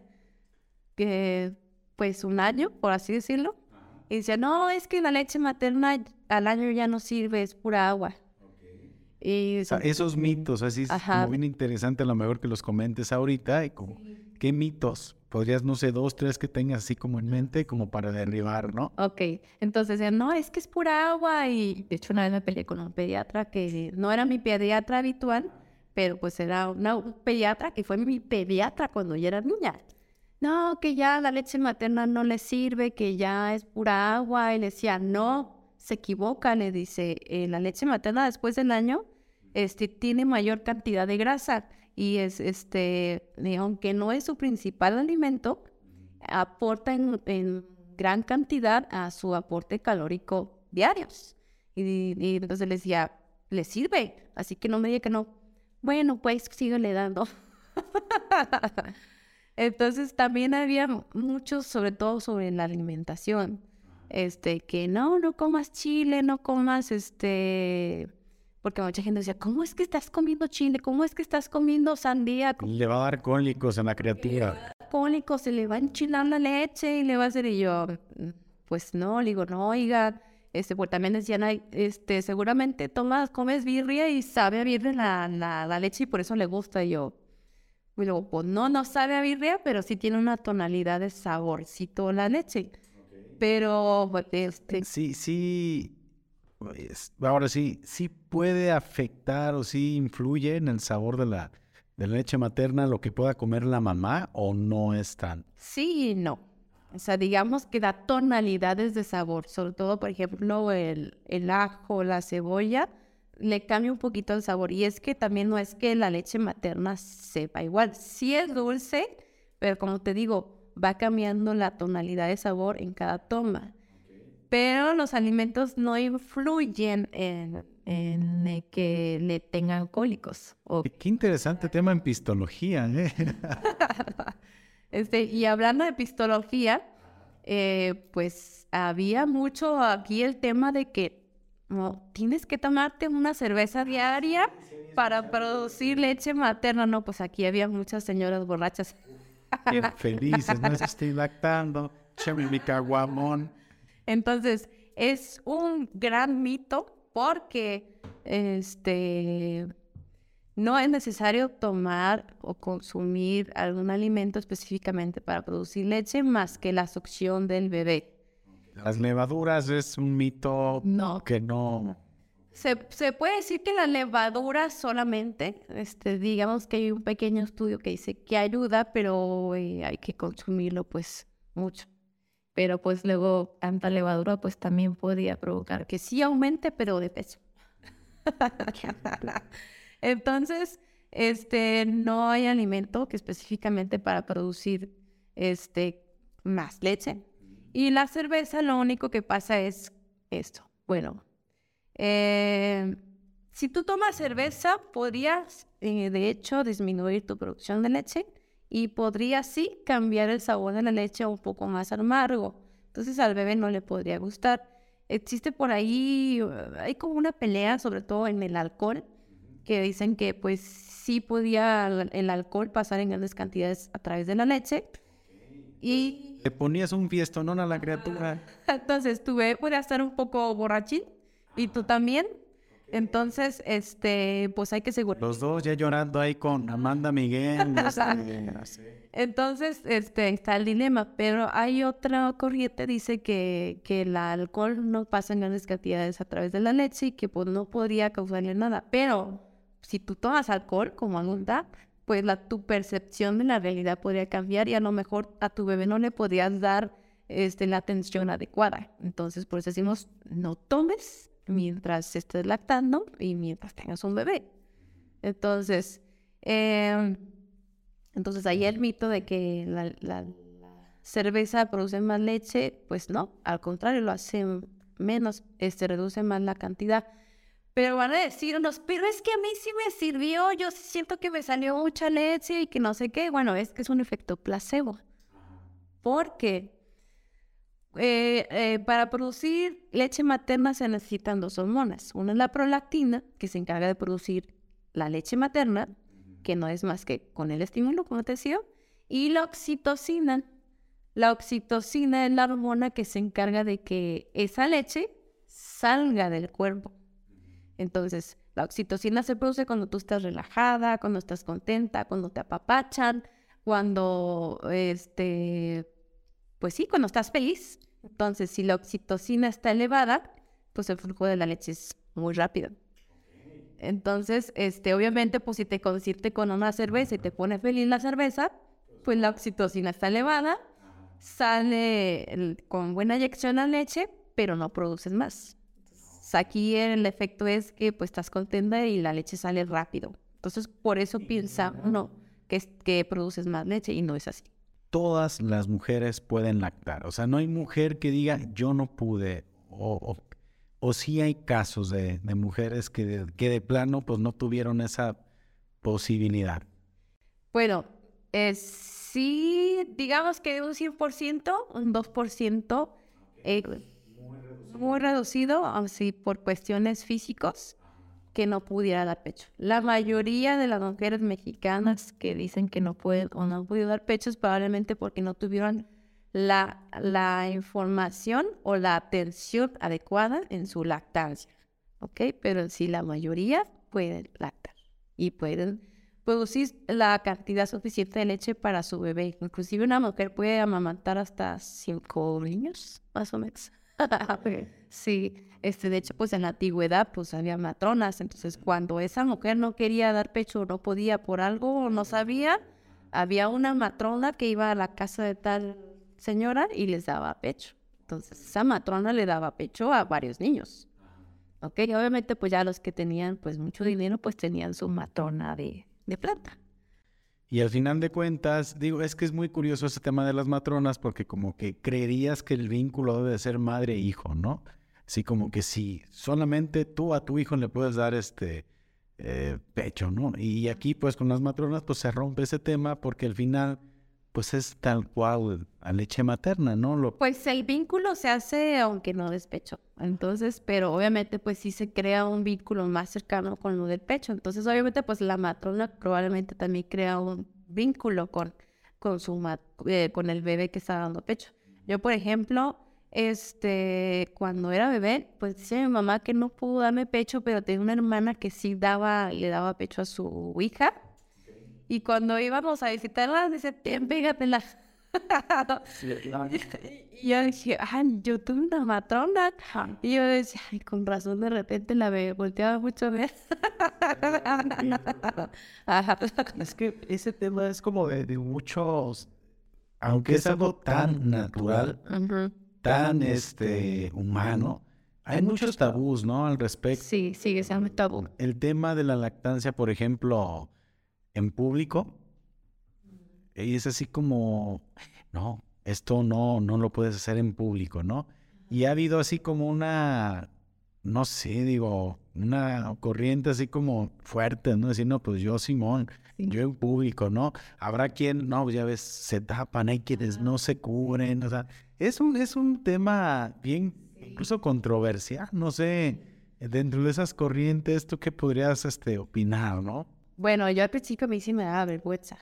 Que, pues un año, por así decirlo. Y decía, no, es que la leche materna al año ya no sirve, es pura agua. Y, esos mitos, así es muy bien interesante a lo mejor que los comentes ahorita. Y como, ¿Qué mitos podrías, no sé, dos, tres que tengas así como en mente, como para derribar, ¿no? Ok, entonces, no, es que es pura agua y de hecho una vez me peleé con un pediatra que no era mi pediatra habitual, pero pues era una pediatra que fue mi pediatra cuando yo era niña. No, que ya la leche materna no le sirve, que ya es pura agua. Y le decía, no, se equivoca, le dice, eh, la leche materna después del año este, tiene mayor cantidad de grasa y es este, aunque no es su principal alimento, aporta en, gran cantidad a su aporte calórico diarios. Y, entonces le decía, le sirve, así que no me diga que no. Bueno, pues síguele dando. entonces también había muchos, sobre todo sobre la alimentación, este, que no, no comas chile, no comas este porque mucha gente decía, ¿cómo es que estás comiendo chile? ¿Cómo es que estás comiendo sandía? Le va a dar cólicos en la criatura. Cólicos, se le va a enchilar la leche y le va a hacer, y yo, pues no, le digo, no, oiga, este, pues también decían, este, seguramente tomas, comes birria y sabe a birria la, la, leche y por eso le gusta. Y yo, y luego, pues no, no sabe a birria, pero sí tiene una tonalidad de saborcito la leche. Pero, pues, este... Sí, sí, ahora sí, sí puede afectar o sí influye en el sabor de la, de la leche materna lo que pueda comer la mamá o no es tan. Sí y no. O sea, digamos que da tonalidades de sabor, sobre todo, por ejemplo, el, el ajo, la cebolla, le cambia un poquito el sabor. Y es que también no es que la leche materna sepa igual. Sí es dulce, pero como te digo, va cambiando la tonalidad de sabor en cada toma pero los alimentos no influyen en, que le tengan cólicos. Qué interesante tema en pistología. ¿eh? este, y hablando de pistología, eh, pues había mucho aquí el tema de que no, tienes que tomarte una cerveza diaria para producir leche materna. No, pues aquí había muchas señoras borrachas. Qué felices, no estoy lactando, mi caguamón. Entonces, es un gran mito porque este no es necesario tomar o consumir algún alimento específicamente para producir leche más que la succión del bebé. Las levaduras es un mito No. que no... Se, se puede decir que la levadura solamente, este, digamos que hay un pequeño estudio que dice que ayuda, pero eh, hay que consumirlo pues mucho. Pero pues luego tanta levadura pues también podría provocar que sí aumente, pero de peso. Entonces, este, no hay alimento que específicamente para producir este, más leche. Y la cerveza lo único que pasa es esto. Bueno, eh, si tú tomas cerveza, podrías, eh, de hecho, disminuir tu producción de leche y podría sí cambiar el sabor de la leche a un poco más amargo. Entonces al bebé no le podría gustar. Existe por ahí, uh, hay como una pelea, sobre todo en el alcohol, que dicen que pues sí podía el- el alcohol pasar en grandes cantidades a través de la leche. Y Le ponías un fiestonón a la criatura. entonces tu bebé podría estar un poco borrachín y tú también. Entonces, este, pues hay que asegurar. Los dos ya llorando ahí con Amanda Miguel. este, Entonces, este, está el dilema, pero hay otra corriente, dice que, que el alcohol no pasa en grandes cantidades a través de la leche y que pues, no podría causarle nada. Pero si tú tomas alcohol, como Anunda, pues la, tu percepción de la realidad podría cambiar y a lo mejor a tu bebé no le podrías dar este, la atención adecuada. Entonces, por eso decimos, no tomes mientras estés lactando y mientras tengas un bebé. Entonces, em, entonces ahí el mito de que la, la- cerveza produce más leche, pues no, al contrario, lo hace menos, este, reduce más la cantidad. Pero van a decirnos, pero es que a mí sí me sirvió, yo siento que me salió mucha leche y que no sé qué. Bueno, es que es un efecto placebo. Porque eh, eh, para producir leche materna se necesitan dos hormonas. Una es la prolactina, que se encarga de producir la leche materna, que no es más que con el estímulo, como te decía, y la oxitocina. La oxitocina es la hormona que se encarga de que esa leche salga del cuerpo. Entonces, la oxitocina se produce cuando tú estás relajada, cuando estás contenta, cuando te apapachan, cuando, este, pues sí, cuando estás feliz. Entonces, si la oxitocina está elevada, pues el flujo de la leche es muy rápido. Entonces, este, obviamente, pues si te consiste con una cerveza y te pone feliz la cerveza, pues la oxitocina está elevada, sale el- con buena eyección a leche, pero no produces más. Entonces, Aquí el efecto es que pues estás contenta y la leche sale rápido. Entonces, por eso piensa uno que, que produces más leche y no es así. Todas las mujeres pueden lactar. O sea, no hay mujer que diga yo no pude. O, o, sí hay casos de, mujeres que de, que de plano pues no tuvieron esa posibilidad. Bueno, eh, sí, digamos que de un 100%, un 2%, eh, muy reducido, así por cuestiones físicos, que no pudiera dar pecho. La mayoría de las mujeres mexicanas que dicen que no pueden o no han podido dar pecho es probablemente porque no tuvieron la, la información o la atención adecuada en su lactancia, ¿ok? Pero sí, la mayoría pueden lactar y pueden producir la cantidad suficiente de leche para su bebé. Inclusive una mujer puede amamantar hasta cinco niños, más o menos. sí, este, de hecho, pues en la antigüedad, pues había matronas. Entonces, cuando esa mujer no quería dar pecho, no podía por algo o no sabía, había una matrona que iba a la casa de tal señora y les daba pecho. Entonces, esa matrona le daba pecho a varios niños. Ok, y obviamente, pues ya los que tenían pues mucho dinero, pues tenían su matrona de, de plata. Y al final de cuentas, digo, es que es muy curioso ese tema de las matronas porque como que creerías que el vínculo debe de ser madre e hijo, ¿no? Así como que si solamente tú a tu hijo le puedes dar este eh, pecho, ¿no? Y aquí pues con las matronas pues se rompe ese tema porque al final pues es tal cual a leche materna, ¿no? Lo... Pues el vínculo se hace aunque no despecho. Entonces, pero obviamente pues sí se crea un vínculo más cercano con lo del pecho. Entonces, obviamente pues la matrona probablemente también crea un vínculo con, con, su eh, con el bebé que está dando pecho. Yo, por ejemplo, este, cuando era bebé, pues decía mi mamá que no pudo darme pecho, pero tenía una hermana que sí daba, le daba pecho a su hija. Y cuando íbamos a visitarla, dice, pégatela. y yo dije, ah, yo tuve una matrona. Y yo decía, ay, con razón de repente la ve, volteaba mucho a ver. es que ese tema es como de, muchos, aunque es algo tan natural, tan este humano, hay muchos tabús, ¿no? Al respecto. Sí, sigue siendo tabú. El tema de la lactancia, por ejemplo, en público, y es así como, no, esto no, no lo puedes hacer en público, ¿no? Y ha habido así como una, no sé, digo, una corriente así como fuerte, ¿no? Decir, no, pues yo, Simón, yo en público, ¿no? Habrá quien, no, ya ves, se tapan, hay quienes no se cubren, o sea, es un, es un tema bien, incluso controversial, no sé, dentro de esas corrientes, ¿tú qué podrías este, opinar, no? Bueno, yo al principio a mí sí me daba vergüenza,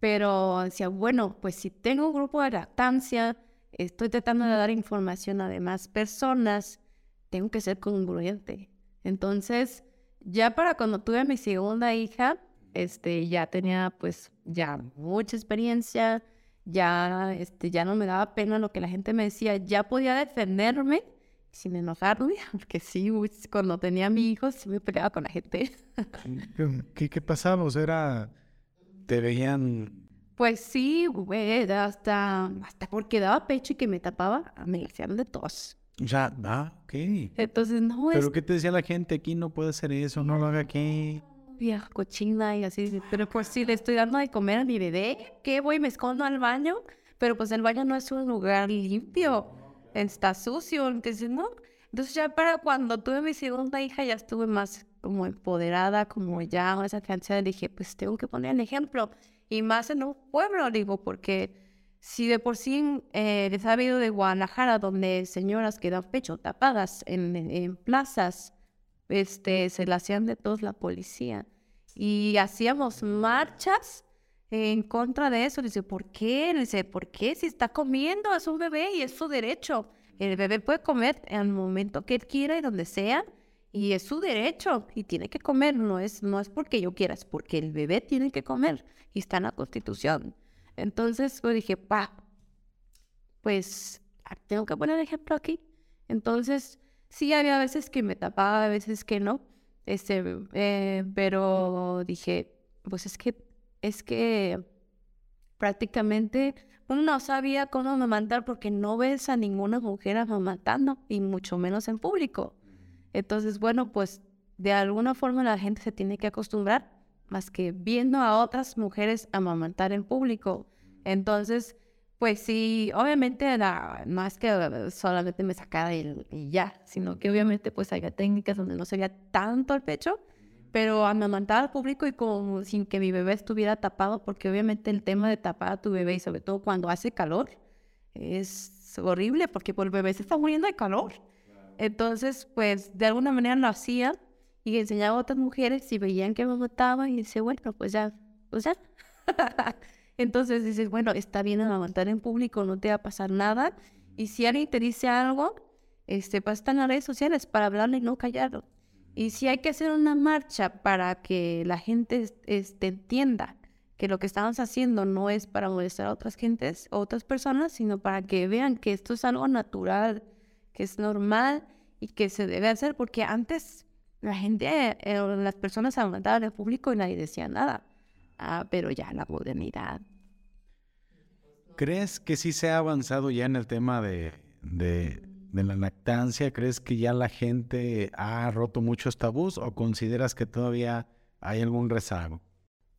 pero decía, bueno, pues si tengo un grupo de lactancia, estoy tratando de dar información a demás personas, tengo que ser congruente. Entonces, ya para cuando tuve a mi segunda hija, este, ya tenía pues ya mucha experiencia, ya, este, ya no me daba pena lo que la gente me decía, ya podía defenderme sin enojarme, porque sí, cuando tenía a mi hijo sí me peleaba con la gente. ¿Qué, qué pasaba? O sea, era, te veían... Pues sí, güey, hasta, hasta porque daba pecho y que me tapaba, me hacían de tos. Ya, ah, ok. Entonces, no es... ¿Pero qué te decía la gente? Aquí no puede hacer eso, no lo haga aquí vieja cochina y así, pero pues si le estoy dando de comer a mi bebé, ¿qué voy? Me escondo al baño, pero pues el baño no es un lugar limpio, está sucio, entonces no. Entonces ya para cuando tuve mi segunda hija ya estuve más como empoderada, como ya esa canción, dije, pues tengo que poner el ejemplo, y más en un pueblo, digo, porque si de por sí eh, he sabido de Guadalajara, donde señoras quedan pecho tapadas en, en plazas, este, se la hacían de todos la policía. Y hacíamos marchas en contra de eso. Dice, ¿por qué? Dice, ¿por qué? Si está comiendo, es un bebé y es su derecho. El bebé puede comer en el momento que él quiera y donde sea. Y es su derecho y tiene que comer. No es, no es porque yo quiera, es porque el bebé tiene que comer. Y está en la constitución. Entonces, pues dije, pa, pues tengo que poner ejemplo aquí. Entonces, Sí, había veces que me tapaba, a veces que no. Este, eh, pero dije, pues es que, es que prácticamente uno no sabía cómo amamantar porque no ves a ninguna mujer amamantando y mucho menos en público. Entonces, bueno, pues de alguna forma la gente se tiene que acostumbrar más que viendo a otras mujeres amamantar en público. Entonces, pues sí, obviamente no es que solamente me sacara y, ya, sino que obviamente pues había técnicas donde no se veía tanto el pecho, pero amamantar al público y como sin que mi bebé estuviera tapado, porque obviamente el tema de tapar a tu bebé y sobre todo cuando hace calor es horrible porque pues, el bebé se está muriendo de calor. Entonces, pues de alguna manera lo hacía y enseñaba a otras mujeres y veían que me mataba y dice, bueno, pues ya, pues ya. Entonces dices, bueno, está bien amamantar en público, no te va a pasar nada. Y si alguien te dice algo, este, pues estar en las redes sociales para hablarle y no callarlo. Y si hay que hacer una marcha para que la gente este, entienda que lo que estamos haciendo no es para molestar a otras gentes, otras personas, sino para que vean que esto es algo natural, que es normal y que se debe hacer, porque antes la gente, eh, las personas amamantaban en público y nadie decía nada. Ah, pero ya la modernidad ¿Crees que sí se ha avanzado ya en el tema de, la lactancia? ¿Crees que ya la gente ha roto muchos tabús o consideras que todavía hay algún rezago?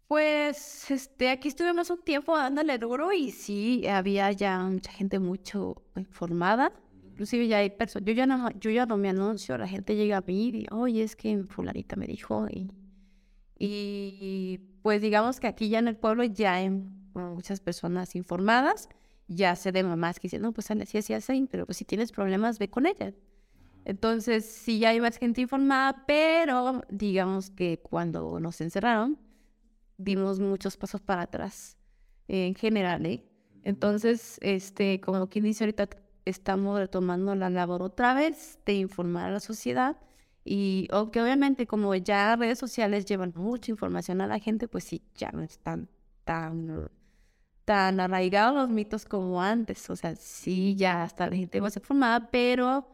Pues este, aquí estuvimos un tiempo dándole duro y sí, había ya mucha gente mucho informada. Inclusive ya hay personas, yo ya no, me anuncio, la gente llega a mí y, oye, es que fulanita me dijo y, y pues digamos que aquí ya en el pueblo ya en muchas personas informadas. Ya sé de mamás que dicen, no, pues así, así, así, pero pues si tienes problemas, ve con ella. Entonces, sí, ya hay más gente informada, pero digamos que cuando nos encerraron, dimos muchos pasos para atrás, en general, ¿eh? Entonces, este, como quien dice ahorita, estamos retomando la labor otra vez de informar a la sociedad y aunque obviamente como ya redes sociales llevan mucha información a la gente, pues sí, ya no están tan arraigados los mitos como antes. O sea, sí, ya está la gente más informada, pero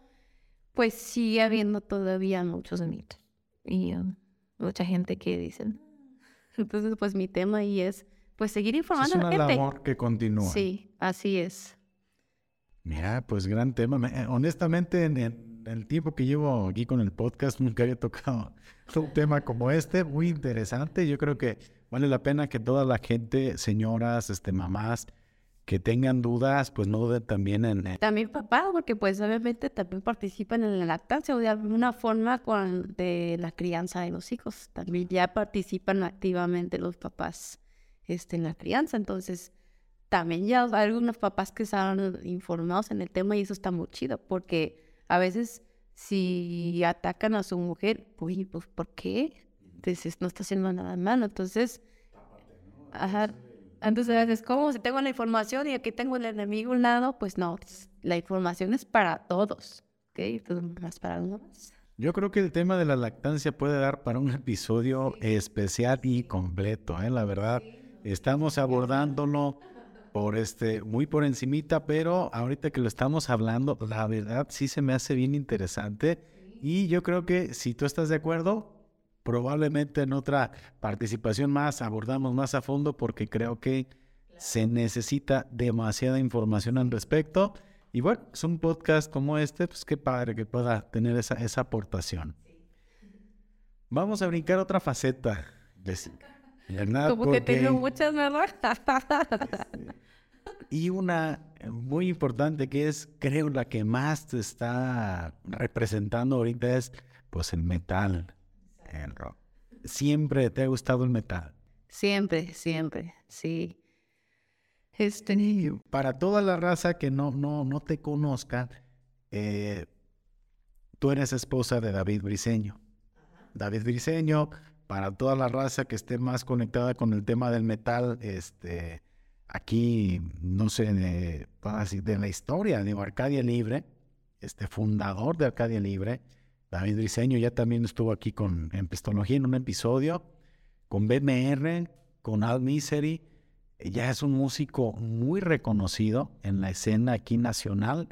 pues sigue habiendo todavía muchos mitos. Y um, mucha gente que dicen. Entonces, pues mi tema ahí es pues seguir informando es a la gente. labor que continúa. Sí, así es. Mira, pues gran tema. Eh, honestamente, en, en el tiempo que llevo aquí con el podcast, nunca había tocado un tema como este. Muy interesante. Yo creo que vale la pena que toda la gente, señoras, este, mamás, que tengan dudas, pues no duden también en, en- También papá, porque pues obviamente también participan en la lactancia o de alguna forma con, de la crianza de los hijos. También ya participan activamente los papás este, en la crianza. Entonces, también ya hay algunos papás que están informados en el tema y eso está muy chido, porque a veces si atacan a su mujer, uy, pues ¿por qué? Entonces no está haciendo nada malo. Entonces, ajá. Entonces a veces, como si tengo la información y aquí tengo el enemigo a un lado, pues no, es- la información es para todos, ¿ok? Entonces, más para uno más. Yo creo que el tema de la lactancia puede dar para un episodio especial y completo, ¿eh? La verdad, estamos abordándolo por este, muy por encimita, pero ahorita que lo estamos hablando, la verdad sí se me hace bien interesante y yo creo que si tú estás de acuerdo, probablemente en otra participación más abordamos más a fondo porque creo que se necesita demasiada información al respecto. Y bueno, es un podcast como este, pues qué padre que pueda tener esa, esa aportación. Vamos a brincar otra faceta. ¿verdad? Como que tengo Porque- muchas, ¿verdad? Y una muy importante que es, creo, la que más te está representando ahorita es, pues, el metal, el rock. Siempre te ha gustado el metal. siempre, siempre, sí. Este, Y para toda la raza que no, no, no te conozca, eh, tú eres esposa de David Briseño. David Briseño, para toda la raza que esté más conectada con el tema del metal, este, aquí, no sé, de, de la historia de Arcadia Libre, este fundador de Arcadia Libre, David Briseño ya también estuvo aquí con, en Pistología en un episodio, con BMR, con Al Misery, ya es un músico muy reconocido en la escena aquí nacional.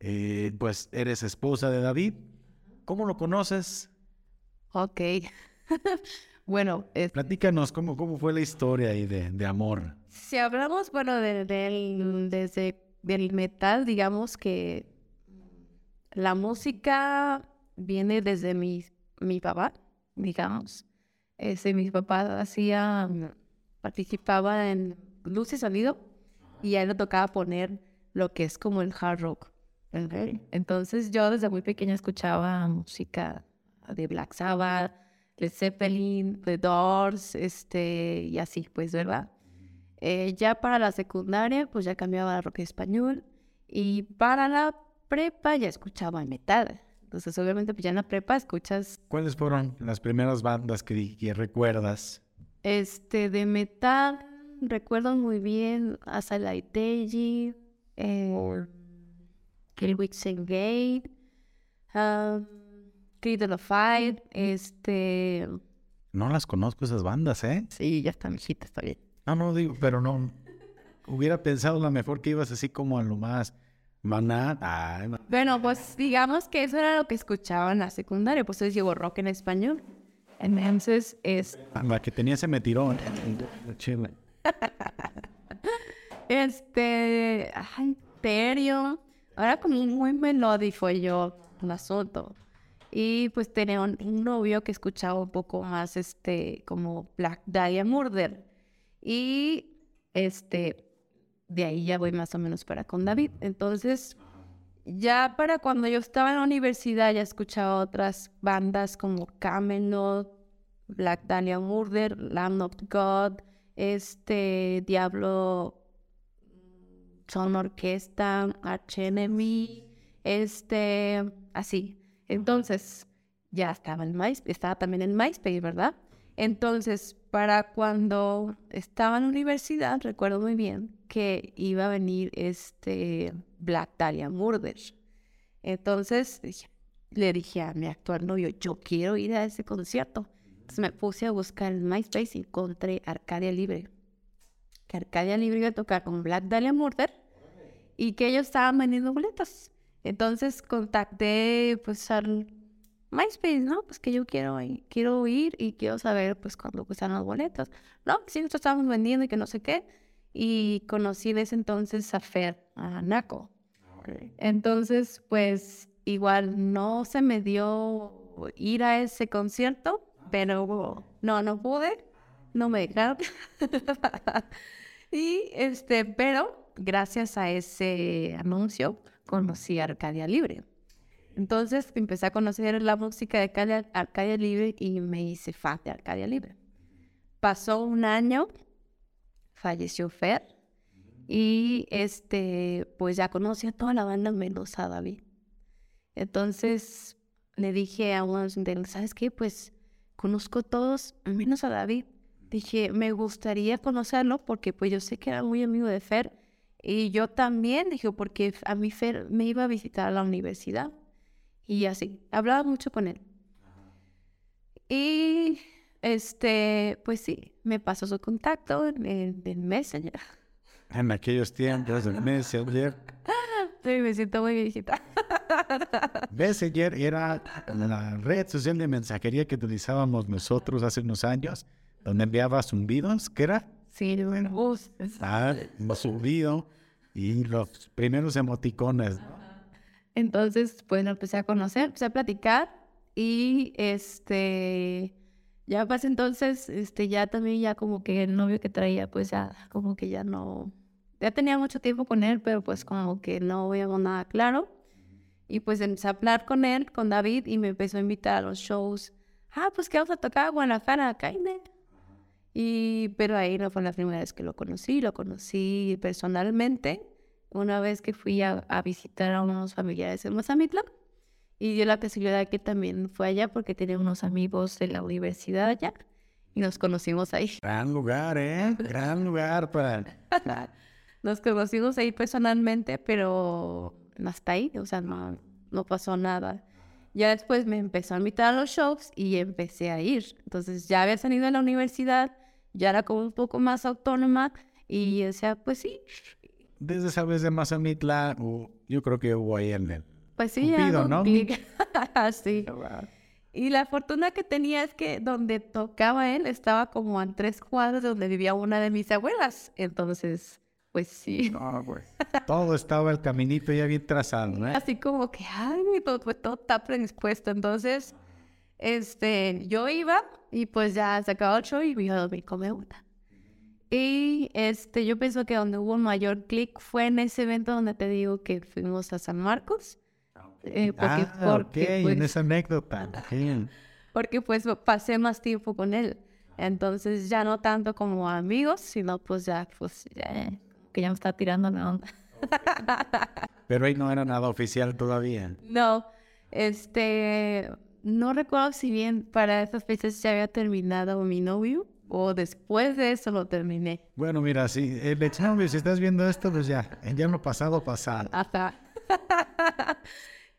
Eh, pues eres esposa de David. ¿Cómo lo conoces? ok. bueno, es- Platícanos cómo, cómo fue la historia ahí de, de amor. Si hablamos, bueno, de- del, desde del metal, digamos que la música viene desde mi, mi papá, digamos. Ese, mi papá hacía, participaba en luz y sonido y a él le tocaba poner lo que es como el hard rock. Entonces yo desde muy pequeña escuchaba música de Black Sabbath, Led Zeppelin, The Doors, este, y así, pues, ¿verdad? Eh, ya para la secundaria, pues ya cambiaba a rock español. Y para la prepa ya escuchaba metal. Entonces, obviamente, pues ya en la prepa escuchas ¿Cuáles fueron las primeras bandas que, que recuerdas? este de metal. Recuerdo muy bien a Light Deji, eh, Killwitz Engage, um, Cradle of Fire, este... No las conozco esas bandas, ¿eh? Sí, ya está, mijita, está bien. No, no digo, pero no. Hubiera pensado la mejor que ibas así como a lo más maná. Ay, ma- Bueno, pues digamos que eso era lo que escuchaba en la secundaria, pues entonces llegó rock en español. Entonces es la que tenía ese me tiró. Chile. este, ay, serio, ahora como muy melódico yo el asunto. Y pues tenía un, un novio que escuchaba un poco más este, como Black Dahlia Murder. Y este, de ahí ya voy más o menos para con David. Entonces, ya para cuando yo estaba en la universidad ya escuchaba otras bandas como Camelot, Black Dahlia Murder, Lamb of God, este, Diablo, Son Orquesta, Arch Enemy, este, así. Entonces, ya estaba en MySpace, estaba también en MySpace, ¿verdad? Entonces, para cuando estaba en la universidad, recuerdo muy bien que iba a venir este Black Dahlia Murder. Entonces le dije a mi actual novio, yo quiero ir a ese concierto. Entonces me puse a buscar en MySpace y encontré Arcadia Libre. Que Arcadia Libre iba a tocar con Black Dahlia Murder y que ellos estaban vendiendo boletos. Entonces contacté pues al MySpace, ¿no? Pues que yo quiero, quiero ir y quiero saber pues cuándo cuestan los boletos. No, sí, nosotros estábamos vendiendo y que no sé qué. Y conocí en ese entonces a Fer, a Naco. Entonces, pues igual no se me dio ir a ese concierto, pero no, no pude, no me dejaron. y este, pero gracias a ese anuncio conocí a Arcadia Libre. Entonces empecé a conocer la música de Arcadia, Libre y me hice fan de Arcadia Libre. Pasó un año, falleció Fer y este, pues ya conocí a toda la banda menos a David. Entonces le dije a uno de ¿sabes qué? Pues conozco a todos menos a David. Dije, me gustaría conocerlo porque pues yo sé que era muy amigo de Fer y yo también, dije, porque a mí Fer me iba a visitar a la universidad. Y así, hablaba mucho con él. Y este, pues sí, me pasó su contacto en, Messenger. En aquellos tiempos de Messenger. Sí, me siento muy viejita. Messenger era la red social de mensajería que utilizábamos nosotros hace unos años, donde enviabas zumbidos, ¿qué era? Sí, bueno, ah, zumbido y los primeros emoticones, ¿no? Entonces, pues lo empecé a conocer, empecé a platicar y este, ya pues entonces, este, ya también ya como que el novio que traía, pues ya como que ya no, ya tenía mucho tiempo con él, pero pues como que no veíamos nada claro. Y pues empecé a hablar con él, con David, y me empezó a invitar a los shows. Ah, pues que vamos a tocar a Guadalajara, Caine. Y, pero ahí no fue la primera vez que lo conocí, lo conocí personalmente una vez que fui a, visitar a unos familiares en Mazamitla y dio la casualidad que también fue allá porque tenía unos amigos de la universidad allá y nos conocimos ahí. Gran lugar, ¿eh? Gran lugar para... nos conocimos ahí personalmente, pero hasta ahí, o sea, no, no pasó nada. Ya después me empezó a invitar a los shows y empecé a ir. Entonces ya había salido de la universidad, ya era como un poco más autónoma y decía, pues sí, desde esa vez de Mazamitla, yo creo que hubo ahí en el pues sí, Cupido, ¿no? sí. Y la fortuna que tenía es que donde tocaba él estaba como a tres cuadros de donde vivía una de mis abuelas. Entonces, pues sí. No, pues. todo estaba el caminito ya bien trazado, ¿no? Así como que, ay, todo, pues, todo está predispuesto. Entonces, este, yo iba y pues ya se acabó el show y me a dormir con una. Y este, yo pienso que donde hubo un mayor clic fue en ese evento donde te digo que fuimos a San Marcos. Eh, porque, ah, porque en pues esa anécdota. Porque pues pasé más tiempo con él. Entonces ya no tanto como amigos, sino pues ya, pues ya, que ya me está tirando la onda. Pero ahí no era nada oficial todavía. No, este, no recuerdo si bien para esas fechas ya había terminado mi novio o después de eso lo terminé. Bueno, mira, si el examen, si estás viendo esto, pues ya, ya lo pasado, pasado. Hasta.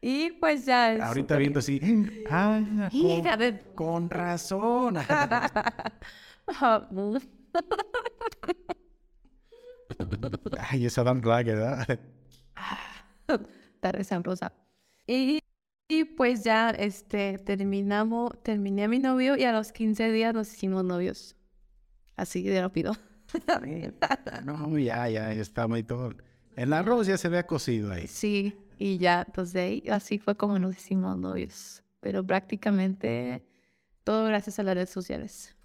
y pues ya. Ahorita viendo así, con, con razón. Ay, esa Dan Black, ¿verdad? Está Rosa. Y y pues ya este, terminamos, terminé a mi novio y a los 15 días nos hicimos novios. Así de rápido. no, ya, ya, está muy todo. El arroz ya se ve cocido ahí. Sí, y ya, entonces así fue como nos hicimos novios. Pero prácticamente todo gracias a las redes sociales.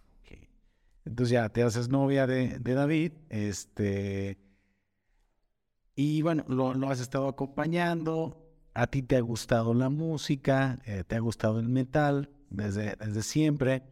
Entonces ya te haces novia de, de David, este, y bueno, lo, lo, has estado acompañando. A ti te ha gustado la música, eh, te ha gustado el metal desde, desde siempre.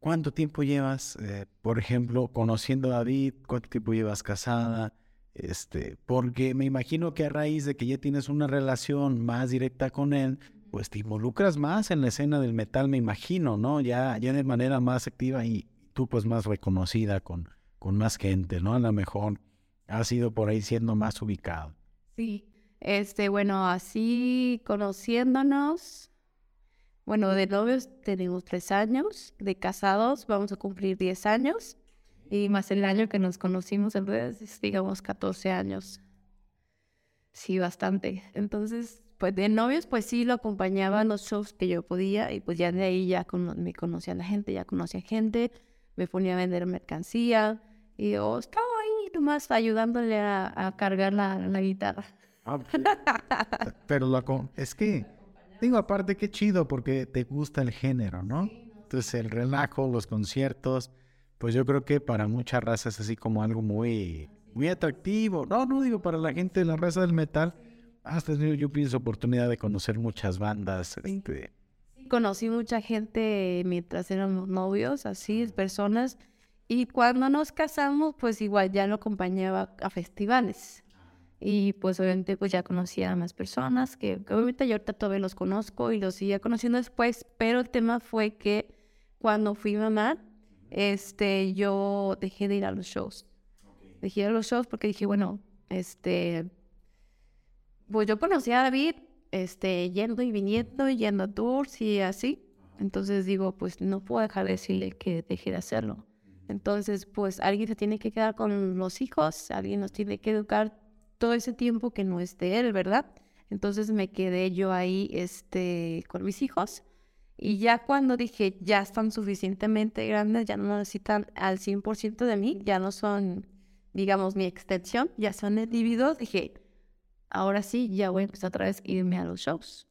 ¿Cuánto tiempo llevas, eh, por ejemplo, conociendo a David? ¿Cuánto tiempo llevas casada? Este, porque me imagino que a raíz de que ya tienes una relación más directa con él, pues te involucras más en la escena del metal, me imagino, ¿no? Ya, ya de manera más activa y tú pues más reconocida con, con más gente, ¿no? A lo mejor has ido por ahí siendo más ubicado. Sí, este, bueno, así conociéndonos, bueno, de novios tenemos tres años, de casados vamos a cumplir diez años y más el año que nos conocimos, entonces digamos 14 años. Sí, bastante. Entonces, pues de novios, pues sí lo acompañaba a los shows que yo podía y pues ya de ahí ya me conocía la gente, ya conocía gente, me ponía a vender mercancía y yo estaba ahí nomás ayudándole a, cargar la, guitarra. Ah, pero lo, es que, digo, aparte qué chido porque te gusta el género, ¿no? Entonces el relajo, los conciertos, pues yo creo que para muchas razas es así como algo muy, muy atractivo. No, no digo para la gente de la raza del metal. Hasta yo pienso oportunidad de conocer muchas bandas. Este... Conocí mucha gente mientras éramos novios, así, personas. Y cuando nos casamos, pues igual ya lo acompañaba a festivales. Y pues obviamente pues ya conocía a más personas, que, obviamente yo ahorita todavía los conozco y los seguía conociendo después, pero el tema fue que cuando fui mamá, este, yo dejé de ir a los shows. Dejé de ir a los shows porque dije, bueno, este, pues yo conocía a David, este, yendo y viniendo, yendo a tours y así. Entonces digo, pues no puedo dejar de decirle que deje de hacerlo. Entonces, pues alguien se tiene que quedar con los hijos, alguien nos tiene que educar todo ese tiempo que no es de él, ¿verdad? Entonces me quedé yo ahí, este, con mis hijos y ya cuando dije, ya están suficientemente grandes, ya no necesitan al 100% de mí, ya no son, digamos, mi extensión, ya son individuos, dije, ahora sí, ya voy a empezar otra vez a irme a los shows.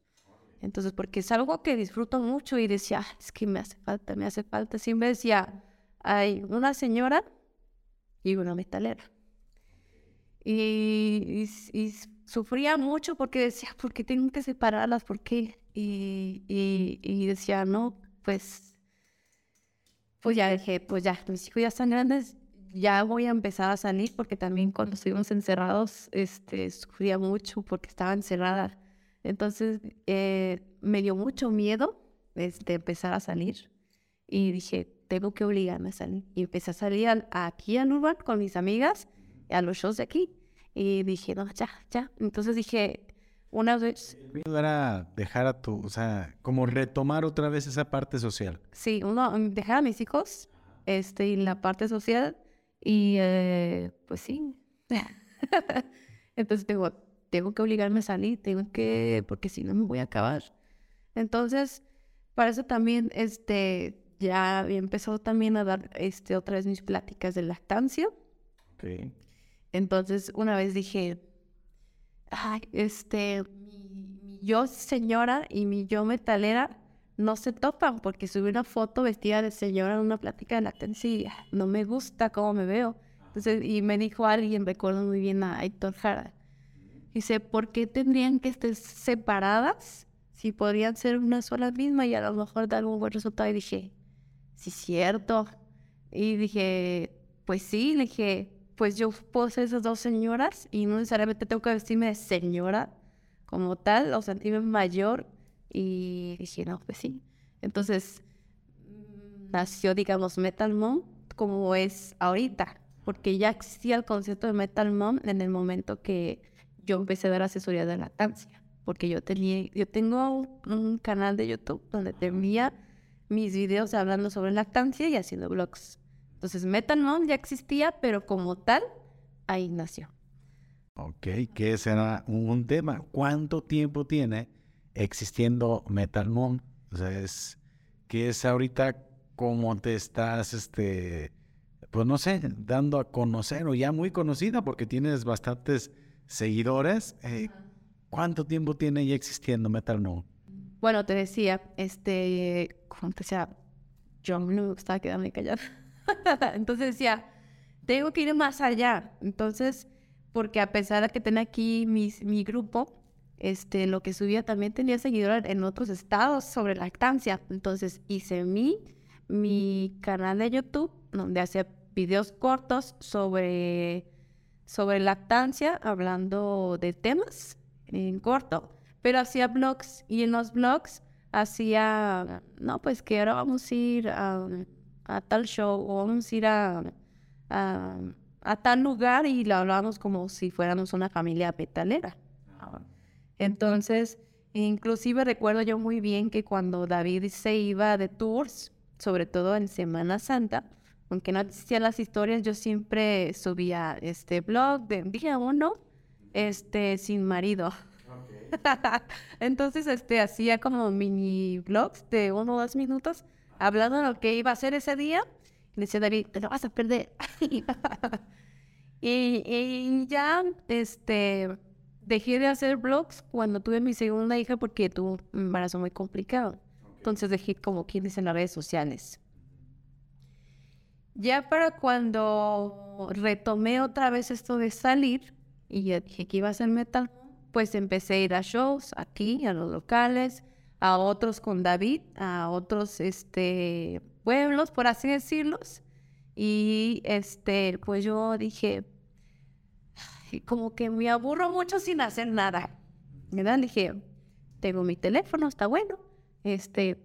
Entonces, porque es algo que disfruto mucho y decía, es que me hace falta, me hace falta. Siempre decía, hay una señora y una metalera. Y, y, sufría mucho porque decía, ¿por qué tengo que separarlas? ¿Por qué? Y, decía, no, pues, pues ya dije, pues ya, mis hijos ya están grandes, ya voy a empezar a salir porque también cuando estuvimos encerrados, este, sufría mucho porque estaba encerrada. Entonces, eh, me dio mucho miedo este, empezar a salir y dije, tengo que obligarme a salir. Y empecé a salir aquí a Urban con mis amigas, a los shows de aquí. Y dije, no, ya, ya. Entonces dije, una vez... Era dejar a tu, o sea, como retomar otra vez esa parte social. Sí, uno, mm, dejar a mis hijos, este, y la parte social, y eh, pues sí. Entonces tengo, tengo que obligarme a salir, tengo que, porque si no me voy a acabar. Entonces, para eso también, este, ya había empezado también a dar, este, otra vez mis pláticas de lactancia. Okay. Entonces, una vez dije, ay, este, mi, yo señora y mi yo metalera no se topan porque subí una foto vestida de señora en una plática de lactancia y no me gusta cómo me veo. Entonces, y me dijo alguien, recuerdo muy bien a Héctor Jara, dice, ¿por qué tendrían que estar separadas si podrían ser una sola misma y a lo mejor dar un buen resultado? Y dije, sí, cierto. Y dije, pues sí, le dije, pues yo puedo ser esas dos señoras y no necesariamente tengo que vestirme de señora como tal, o sentirme mayor. Y dije, no, pues sí. Entonces mm, nació, digamos, Metal Mom como es ahorita, porque ya existía el concepto de Metal Mom en el momento que yo empecé a dar asesoría de lactancia, porque yo tenía, yo tengo un canal de YouTube donde tenía mis videos hablando sobre lactancia y haciendo blogs. Entonces, Metal Mom ya existía, pero como tal, ahí nació. Ok, que ese era un tema. ¿Cuánto tiempo tiene existiendo Metal Mom? O sea, es que es ahorita como te estás, este, pues no sé, dando a conocer o ya muy conocida porque tienes bastantes seguidores. Eh, ¿Cuánto tiempo tiene ya existiendo Metal Mom? Bueno, te decía, este, como te decía, yo no me gustaba quedarme callada. Entonces decía, tengo que ir más allá. Entonces, porque a pesar de que tenía aquí mi grupo, este, lo que subía también tenía seguidores en otros estados sobre lactancia. Entonces hice mi mi canal de YouTube, donde hacía videos cortos sobre, sobre lactancia, hablando de temas en corto. Pero hacía blogs y en los blogs hacía, no, pues que ahora vamos a ir a, tal show o vamos a ir a, a, tal lugar y lo hablábamos como si fuéramos una familia petalera. Entonces, inclusive recuerdo yo muy bien que cuando David se iba de tours, sobre todo en Semana Santa, aunque no existían las historias, yo siempre subía este blog de día uno, este, sin marido. Entonces, este, hacía como mini blogs de uno o dos minutos, hablando de lo que iba a hacer ese día. Y decía David, te vas a perder. y, ya, este, dejé de hacer blogs cuando tuve mi segunda hija porque tuvo un embarazo muy complicado. Entonces dejé como quien dice en las redes sociales. Ya para cuando retomé otra vez esto de salir y ya dije que iba a hacer metal, pues empecé a ir a shows aquí, a los locales, a otros con David, a otros este, pueblos, por así decirlos. Y este, pues yo dije, como que me aburro mucho sin hacer nada. ¿Verdad? Dije, tengo mi teléfono, está bueno. Este,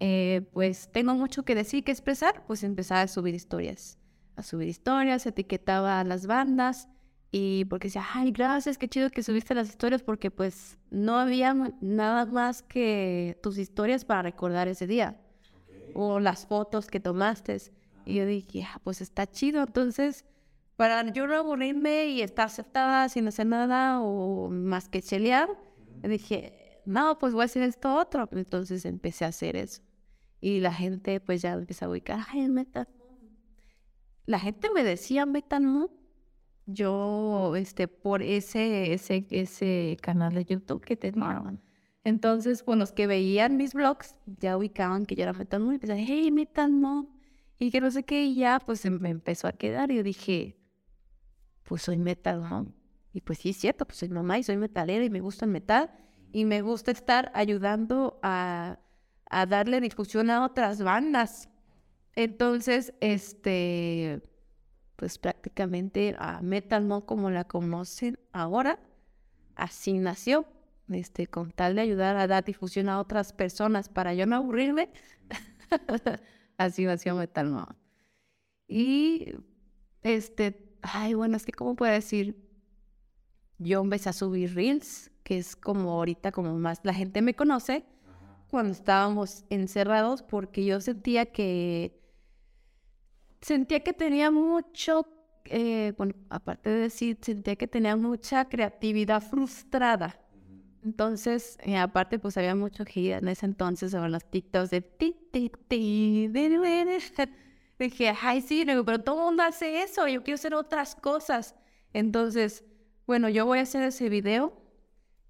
eh, pues tengo mucho que decir, que expresar, pues empezaba a subir historias. A subir historias, etiquetaba a las bandas y porque decía, ay, gracias, qué chido que subiste las historias, porque pues no había nada más que tus historias para recordar ese día. O las fotos que tomaste. Y yo dije, ah, pues está chido. Entonces, para yo no aburrirme y estar sentada sin hacer nada o más que chelear, dije, no, pues voy a hacer esto otro. Entonces empecé a hacer eso. Y la gente pues ya empezó a ubicar, ay, Metal La gente me decía Metal yo, este, por ese, ese, ese canal de YouTube que tenía. Entonces, pues los que veían mis vlogs ya ubicaban que yo era Metal y pensaban, hey, Metal Y que no sé qué, y ya pues me empezó a quedar. Y yo dije, pues soy Metal Y pues sí, es cierto, pues soy mamá y soy metalera y me gusta el metal. Y me gusta estar ayudando a, a darle difusión a otras bandas. Entonces, este pues prácticamente a Metal como la conocen ahora, así nació, este, con tal de ayudar a dar difusión a otras personas para yo no aburrirme, así nació Metal. Y, este, ay, bueno, es que, ¿cómo puedo decir? Yo empecé a subir reels, que es como ahorita como más la gente me conoce, cuando estábamos encerrados, porque yo sentía que sentía que tenía mucho, eh, bueno, aparte de decir, sentía que tenía mucha creatividad frustrada. Entonces, eh, aparte, pues había mucho que en ese entonces sobre los TikToks de ti, ti, ti, Dije, ay, sí, pero todo el mundo hace eso, yo quiero hacer otras cosas. Entonces, bueno, yo voy a hacer ese video,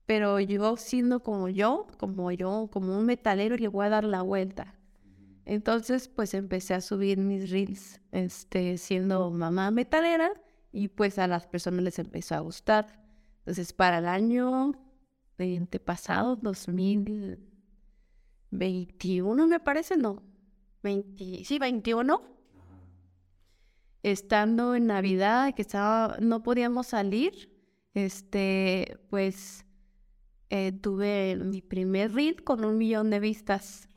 pero yo siendo como yo, como yo, como un metalero, le voy a dar la vuelta. Entonces, pues empecé a subir mis reels, este, siendo mamá metalera, y pues a las personas les empezó a gustar. Entonces, para el año pasado, 2021, me parece, no, 20, sí, 21, estando en Navidad, que estaba, no podíamos salir, este, pues eh, tuve mi primer reel con un millón de vistas.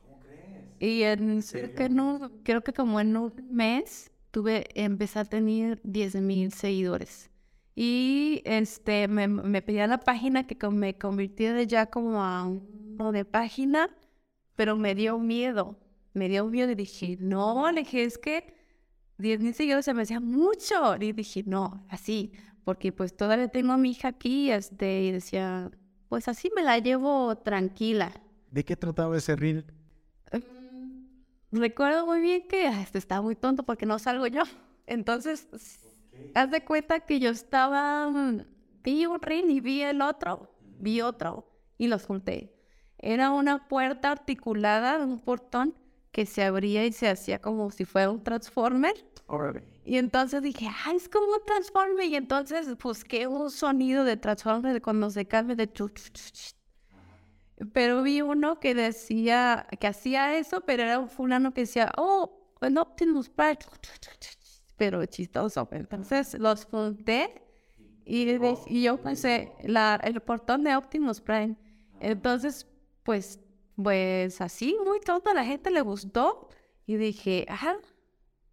Y en, que no, creo que como en un mes tuve, empecé a tener 10 mil seguidores. Y este, me, me pedía la página que me convirtiera ya como a uno de página, pero me dio miedo. Me dio miedo y dije, no, le dije, es que 10 mil seguidores se me hacía mucho. Y dije, no, así, porque pues todavía tengo a mi hija aquí, este, y decía, pues así me la llevo tranquila. ¿De qué trataba ese reel? Recuerdo muy bien que este estaba muy tonto porque no salgo yo. Entonces, haz de cuenta que yo estaba, mm, vi un reel y vi el otro, vi otro y los junté. Era una puerta articulada, un portón que se abría y se hacía como si fuera un transformer. Y entonces dije, ah, es como un transformer. Y entonces busqué un sonido de transformer cuando se cambia de chuch, Pero vi uno que decía, que hacía eso, pero era un fulano que decía, oh, en Optimus Prime. Pero chistoso. Entonces los junté y, y yo puse la, el portón de Optimus Prime. Entonces, pues, pues así, muy tonto, la gente le gustó. Y dije, ajá,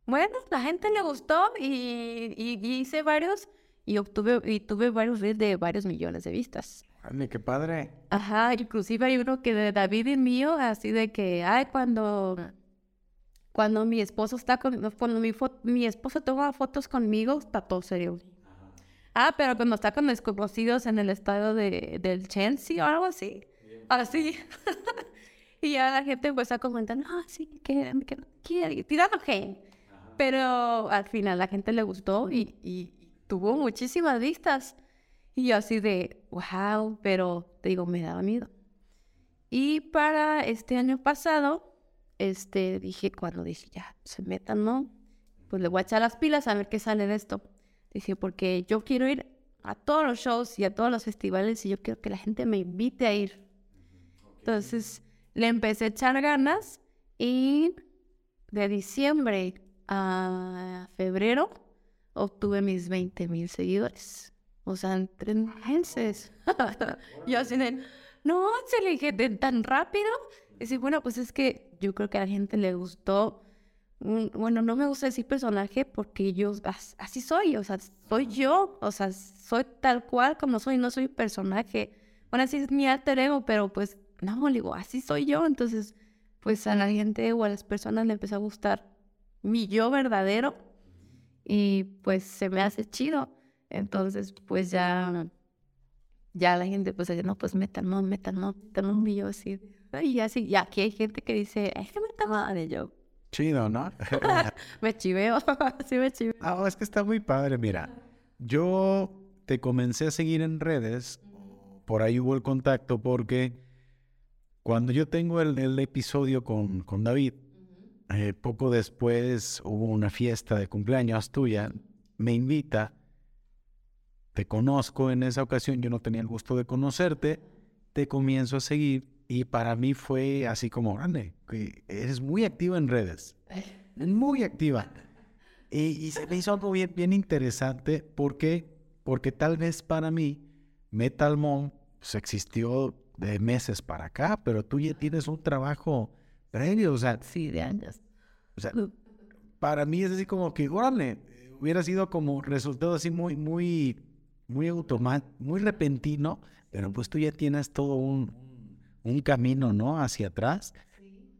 bueno, la gente le gustó y, y, hice varios y obtuve y tuve varios de varios millones de vistas. Ay, qué padre. Ajá, inclusive hay uno que de David y mío, así de que, ay, cuando, cuando mi esposo está con, cuando mi, mi esposo toma fotos conmigo, está todo serio. Ah, pero cuando está con desconocidos en el estado de, del Chelsea o algo así. Así. y ya la gente empieza a comentar, ah, sí, que, que quiere, tirando hate. Pero al final la gente le gustó y, y tuvo muchísimas vistas. Y yo así de, wow, pero te digo, me daba miedo. Y para este año pasado, este, dije, cuando dije, ya, se metan, ¿no? Pues le voy a echar las pilas a ver qué sale de esto. Dije, porque yo quiero ir a todos los shows y a todos los festivales y yo quiero que la gente me invite a ir. Entonces, le empecé a echar ganas y de diciembre a febrero obtuve mis 20 mil seguidores. O sea, en tres meses. yo así de, no, se le dije tan rápido. Y sí, bueno, pues es que yo creo que a la gente le gustó. Bueno, no me gusta decir personaje porque yo así soy, o sea, soy yo, o sea, soy tal cual como soy, no soy personaje. Bueno, así es mi alter ego, pero pues no, digo, así soy yo. Entonces, pues a la gente o a las personas le empezó a gustar mi yo verdadero y pues se me hace chido. Entonces, pues ya, ya la gente, pues, no, pues métanlo, métanlo, métanlo, y yo así, y así, y aquí hay gente que dice, es que me está mal, y yo. Chido, ¿no? me chiveo, sí me chiveo. Ah, es que está muy padre, mira, yo te comencé a seguir en redes, por ahí hubo el contacto, porque cuando yo tengo el, el episodio con, con David, eh, poco después hubo una fiesta de cumpleaños tuya, me invita te conozco en esa ocasión, yo no tenía el gusto de conocerte, te comienzo a seguir y para mí fue así como grande, que eres muy activa en redes, muy activa. Y, se me hizo algo bien, bien interesante porque, porque tal vez para mí Metal Mom pues, existió de meses para acá, pero tú ya tienes un trabajo previo, o sea, sí, de años. O sea, para mí es así como que, órale, hubiera sido como resultado así muy, muy muy automático, muy repentino, pero pues tú ya tienes todo un, un camino, ¿no? Hacia atrás.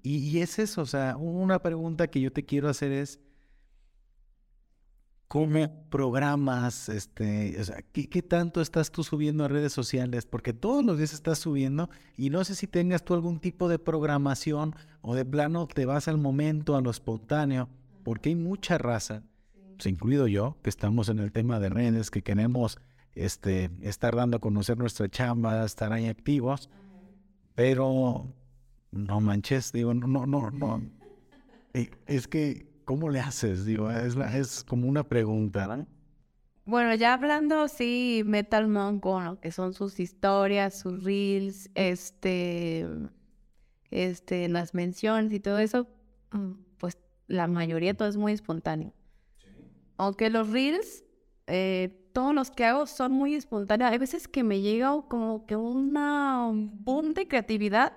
Y, y, es eso, o sea, una pregunta que yo te quiero hacer es, ¿cómo programas, este, o sea, ¿qué, ¿qué, tanto estás tú subiendo a redes sociales? Porque todos los días estás subiendo y no sé si tengas tú algún tipo de programación o de plano te vas al momento, a lo espontáneo, porque hay mucha raza, pues, incluido yo, que estamos en el tema de redes, que queremos este, estar dando a conocer nuestra chamba, estar ahí activos, pero no manches, digo, no, no, no. Eh, es que, ¿cómo le haces? Digo, es, es como una pregunta, ¿no? Bueno, ya hablando, sí, Metal Monk, bueno, que son sus historias, sus reels, este, este, las menciones y todo eso, mm, pues la mayoría todo es muy espontáneo. Aunque los reels eh, todos los que hago son muy espontáneos. Hay veces que me llega como que una boom de creatividad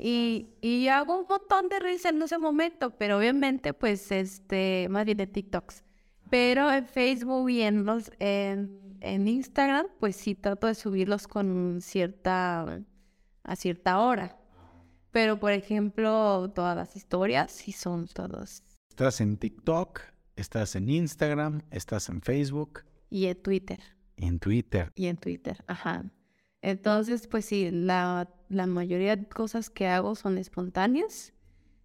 y, hago un montón de risas en ese momento, pero obviamente pues este, más bien de TikToks. Pero en Facebook y en, los, en Instagram pues sí trato de subirlos con cierta, a cierta hora. Pero por ejemplo todas las historias sí son todos. ¿Estás en TikTok? ¿Estás en Instagram? ¿Estás en Facebook? Y en Twitter. En Twitter. Y en Twitter, ajá. Entonces, pues sí, la, la mayoría de cosas que hago son espontáneas.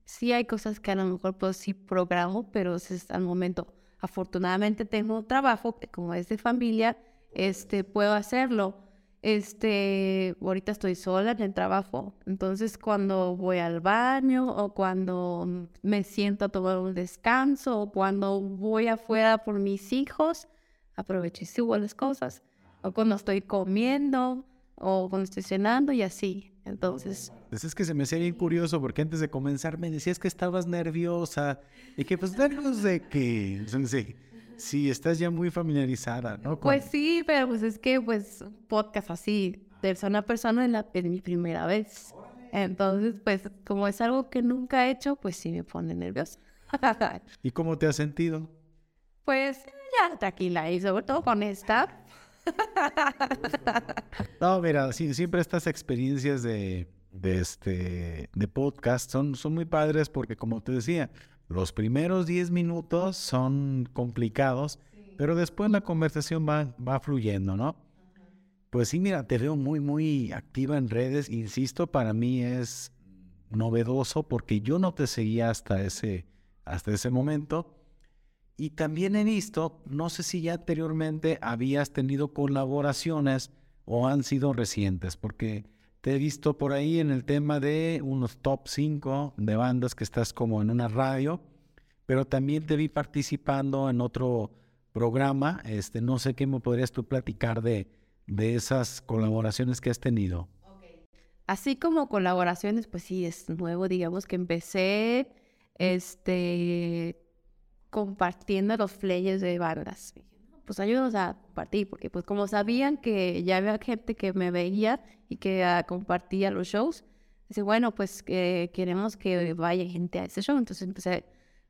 Sí hay cosas que a lo mejor pues sí programo, pero es al momento. Afortunadamente tengo un trabajo que como es de familia, este, puedo hacerlo. Este, ahorita estoy sola en el trabajo, entonces cuando voy al baño o cuando me siento a tomar un descanso o cuando voy afuera por mis hijos, aprovecho y subo las cosas. O cuando estoy comiendo o cuando estoy cenando y así. Entonces, Pues es que se me hacía bien curioso porque antes de comenzar me decías que estabas nerviosa y que pues nervios de que, sí, sí, estás ya muy familiarizada, ¿no? Con- pues sí, pero pues es que pues podcast así, persona a persona es, la, es mi primera vez. Entonces, pues como es algo que nunca he hecho, pues sí me pone nerviosa. ¿Y cómo te has sentido? Pues ya tranquila y sobre todo con esta. No, mira, sí, siempre estas experiencias de, de, este, de podcast son, son muy padres porque, como te decía, los primeros 10 minutos son complicados, pero después la conversación va, va fluyendo, ¿no? Pues sí, mira, te veo muy, muy activa en redes. Insisto, para mí es novedoso porque yo no te seguía hasta ese, hasta ese momento. Y también he visto, no sé si ya anteriormente habías tenido colaboraciones o han sido recientes, porque te he visto por ahí en el tema de unos top 5 de bandas que estás como en una radio, pero también te vi participando en otro programa, este, no sé qué me podrías tú platicar de, de esas colaboraciones que has tenido. Así como colaboraciones, pues sí, es nuevo, digamos que empecé este compartiendo los flyers de bandas. Dije, "No, Pues ayúdanos a compartir, porque pues como sabían que ya había gente que me veía y que ah, compartía los shows, dice, bueno, pues que queremos que vaya gente a ese show. Entonces empecé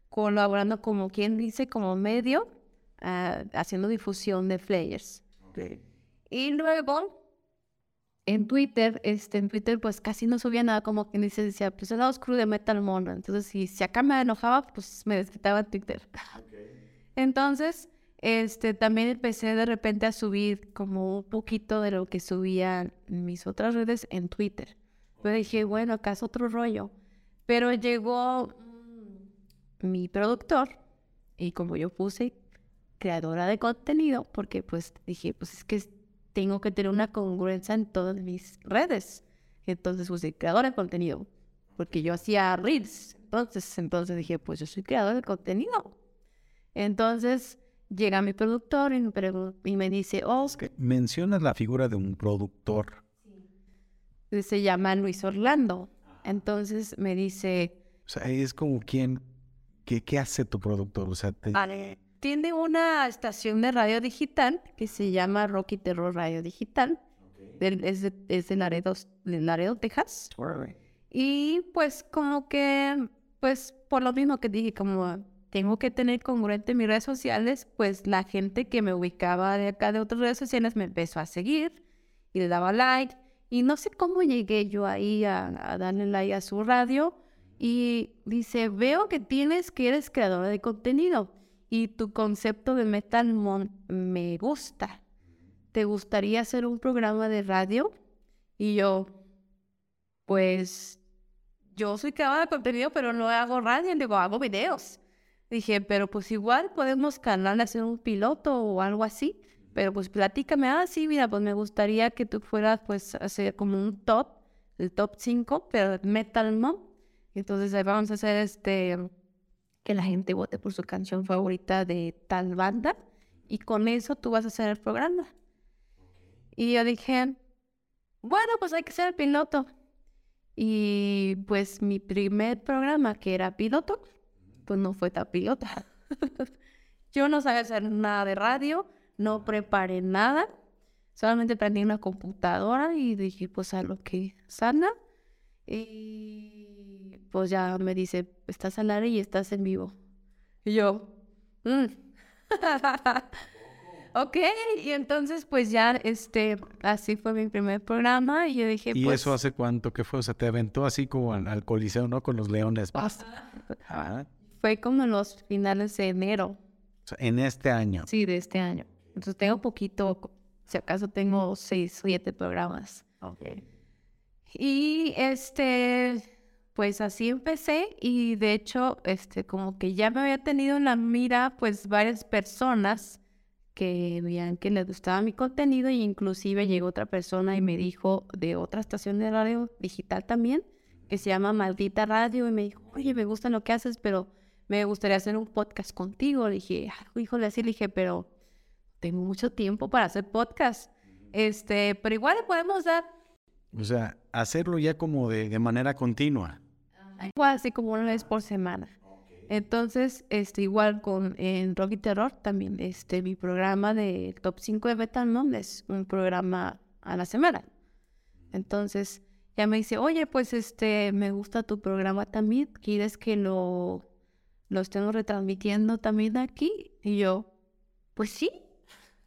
colaborando como quien dice, como medio, ah, haciendo difusión de flyers. Y luego en Twitter, este, en Twitter pues casi no subía nada, como quien dice, decía, pues es la crew de Metal Mono. Entonces, si, si acá me enojaba, pues me desquitaba en Twitter. Entonces, este, también empecé de repente a subir como un poquito de lo que subían mis otras redes en Twitter. Yo dije, bueno, acá es otro rollo. Pero llegó mm, mi productor y como yo puse creadora de contenido, porque pues dije, pues es que tengo que tener una congruencia en todas mis redes. Entonces puse creadora de contenido, porque yo hacía reels. Entonces, entonces dije, pues yo soy creadora de contenido. Entonces llega mi productor y me, y me dice, oh, Que mencionas la figura de un productor. se llama Luis Orlando. Entonces me dice, O sea, es como quien, ¿qué, qué hace tu productor? O sea, te- "Ale, tiene una estación de radio digital que se llama Rocky Terror Radio Digital. Del- es, de, es de Laredo, de Laredo, Texas. Y pues como que, pues por lo mismo que dije, como tengo que tener congruente mis redes sociales, pues la gente que me ubicaba de acá de otras redes sociales me empezó a seguir y le daba like. Y no sé cómo llegué yo ahí a, a darle like a su radio. Y dice, veo que tienes que eres creadora de contenido y tu concepto de Metal Mon me gusta. ¿Te gustaría hacer un programa de radio? Y yo, pues yo soy creadora de contenido, pero no hago radio, digo, hago videos. Dije, pero pues igual podemos canal hacer un piloto o algo así. Pero pues platícame, ah, sí, mira, pues me gustaría que tú fueras pues hacer como un top, el top 5, pero Metal Mom. Entonces ahí vamos a hacer este, que la gente vote por su canción favorita de tal banda. Y con eso tú vas a hacer el programa. Y yo dije, bueno, pues hay que ser el piloto. Y pues mi primer programa, que era piloto, pues no fue tan pilota. Yo no sabía hacer nada de radio, no preparé nada, solamente prendí una computadora y dije, pues a lo que sana. Y pues ya me dice, estás al aire y estás en vivo. Y yo, "Mm". ok, y entonces pues ya, este, así fue mi primer programa y yo dije, ¿Y pues... eso hace cuánto que fue? O sea, te aventó así como al, al coliseo, ¿no? Con los leones. Ah, Fue como en los finales de enero, o sea, en este año. sí, de este año. Entonces tengo poquito, si acaso tengo seis, siete programas. Y este, pues así empecé y de hecho, este, como que ya me había tenido en la mira, pues varias personas que veían que les gustaba mi contenido y inclusive llegó otra persona y me dijo de otra estación de radio digital también, que se llama Maldita Radio y me dijo, oye, me gusta lo que haces, pero me gustaría hacer un podcast contigo. Le dije, "Ay, híjole, así le dije, pero tengo mucho tiempo para hacer podcast. Este, pero igual le podemos dar. O sea, hacerlo ya como de, de manera continua. Igual así como una vez por semana. Entonces, este, igual con en Rock y Terror también, este, mi programa de Top 5 de Metal ¿no? es un programa a la semana. Entonces, ya me dice, oye, pues este, me gusta tu programa también, ¿quieres que lo, lo estemos retransmitiendo también aquí? Y yo, pues sí,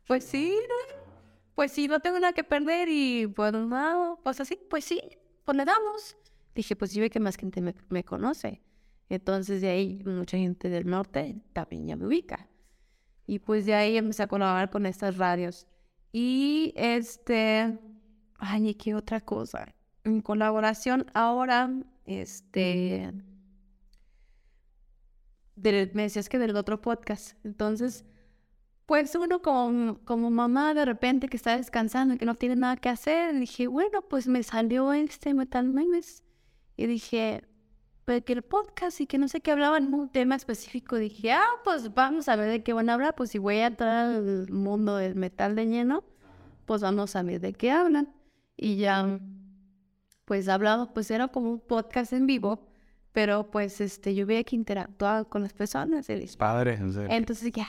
pues sí, pues sí, no tengo nada que perder y pues no, pues así, pues sí, pues le damos. Dije, pues yo ve que más gente me, conoce. Entonces de ahí mucha gente del norte también ya me ubica. Y pues de ahí empecé a colaborar con estas radios. Y este, ay, ¿qué otra cosa? En colaboración ahora, este, me decías que del otro podcast. Entonces, pues uno como, como mamá de repente que está descansando y que no tiene nada que hacer, dije, bueno, pues me salió este Metal Memes. Y dije, que el podcast y que no sé qué hablaban un tema específico. Dije, ah, pues vamos a ver de qué van a hablar. Pues si voy a entrar al mundo del metal de lleno, pues vamos a ver de qué hablan. Y ya, pues hablado, pues era como un podcast en vivo, pero pues este, yo veía que interactuaba con las personas. Padre, en serio. Entonces ya,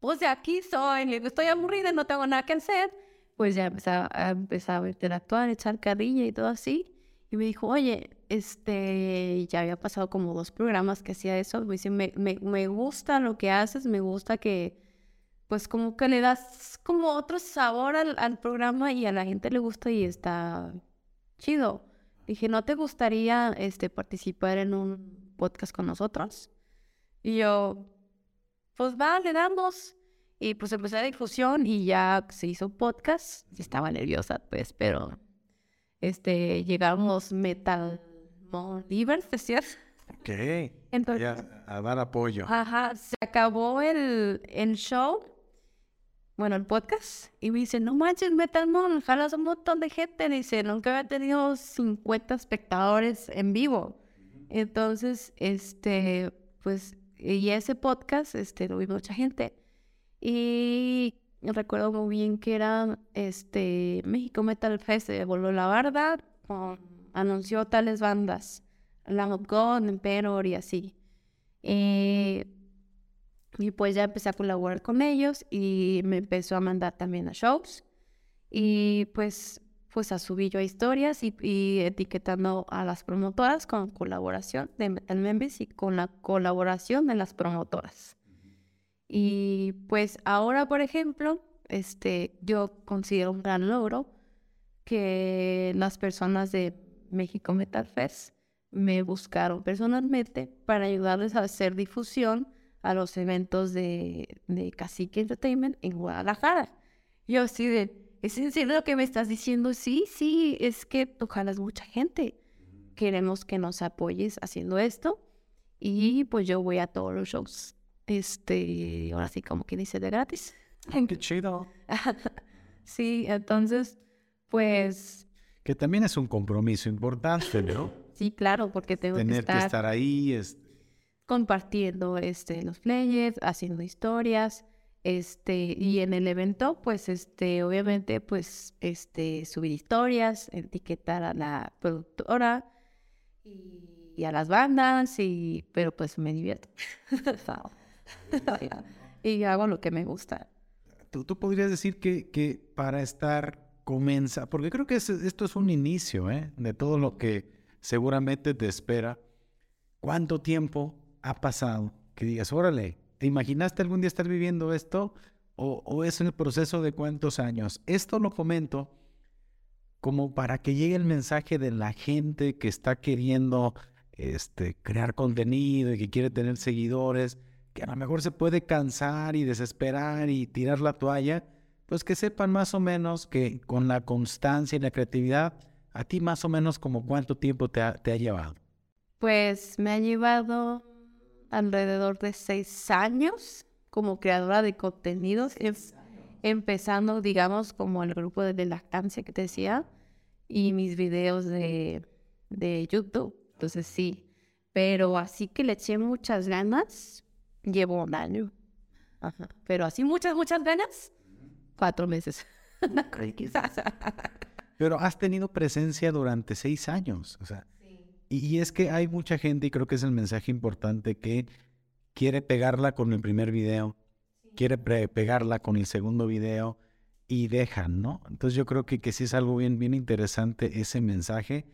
pues de aquí soy, estoy aburrida, no tengo nada que hacer. Pues ya empezaba a, empezar a interactuar, echar carrilla y todo así. Y me dijo, oye, este, ya había pasado como dos programas que hacía eso. Me dice, me, me, me gusta lo que haces, me gusta que, pues como que le das como otro sabor al, al programa y a la gente le gusta y está chido. Dije, ¿no te gustaría este, participar en un podcast con nosotros? Y yo, pues va, le damos. Y pues empecé la difusión y ya se hizo podcast. Estaba nerviosa, pues, pero este, llegamos Metal Livers, ¿decías? Ok. Entonces, a dar apoyo. Ajá, se acabó el, el show, bueno, el podcast, y me dice, no manches, Metal Mon, jalas un montón de gente. Dice, nunca había tenido 50 espectadores en vivo. Entonces, este, pues, y ese podcast, este, lo vi mucha gente. Y recuerdo muy bien que era este México Metal Fest, se volvió la barda, anunció tales bandas, Lamb of God, Emperor y así. Eh, y pues ya empecé a colaborar con ellos y me empezó a mandar también a shows. Y pues, pues a subir yo historias y, y, etiquetando a las promotoras con colaboración de Metal Members y con la colaboración de las promotoras. Y pues ahora, por ejemplo, este, yo considero un gran logro que las personas de México Metal Fest me buscaron personalmente para ayudarles a hacer difusión a los eventos de, de Cacique Entertainment en Guadalajara. Yo así de, ¿es en serio lo que me estás diciendo? Sí, sí, es que tú jalas mucha gente. Queremos que nos apoyes haciendo esto. Y pues yo voy a todos los shows este, ahora sí, como quien dice, de gratis. Qué chido. sí, entonces, pues... Que también es un compromiso importante, ¿no? Sí, claro, porque tengo Tener que estar... que estar ahí, es... compartiendo este, los players, haciendo historias, este, y en el evento, pues, este, obviamente, pues, este, subir historias, etiquetar a la productora y, y a las bandas, y, pero pues me divierto. y hago lo que me gusta. Tú, tú podrías decir que, que, para estar comienza, porque creo que esto es un inicio ¿eh? de todo lo que seguramente te espera. ¿Cuánto tiempo ha pasado que digas, órale, ¿te imaginaste algún día estar viviendo esto? ¿O, o es el proceso de cuántos años? Esto lo comento como para que llegue el mensaje de la gente que está queriendo este, crear contenido y que quiere tener seguidores que a lo mejor se puede cansar y desesperar y tirar la toalla, pues que sepan más o menos que con la constancia y la creatividad, a ti más o menos como cuánto tiempo te ha, te ha llevado. Pues me ha llevado alrededor de seis años como creadora de contenidos, em, empezando, digamos, como el grupo de lactancia que te decía, y mis videos de, de YouTube. Entonces sí, pero así que le eché muchas ganas, llevo un año. Ajá. Pero así muchas, muchas ganas, cuatro meses. Quizás. Pero has tenido presencia durante seis años. O sea, y, y es que hay mucha gente, y creo que es el mensaje importante, que quiere pegarla con el primer video, quiere pre- pegarla con el segundo video y dejan, ¿no? Entonces yo creo que, que sí es algo bien, bien interesante ese mensaje.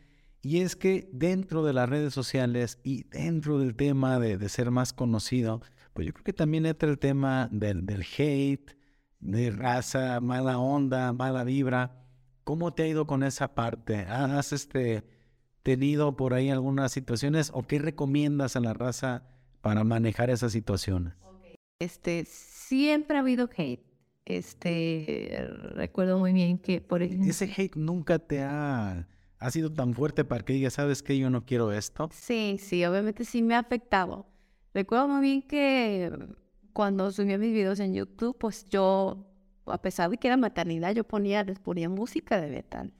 Y es que dentro de las redes sociales y dentro del tema de, de ser más conocido, pues yo creo que también entra el tema del, del hate, de raza, mala onda, mala vibra. ¿Cómo te ha ido con esa parte? ¿Has este, tenido por ahí algunas situaciones o qué recomiendas a la raza para manejar esas situaciones? Este, siempre ha habido hate. Este, recuerdo muy bien que, por ejemplo, ¿Ese hate nunca te ha, ha sido tan fuerte para que digas, sabes que yo no quiero esto? sí, sí, obviamente sí me ha afectado. Recuerdo muy bien que cuando subía mis videos en YouTube, pues yo, a pesar de que era maternidad, yo ponía, les ponía música de metal.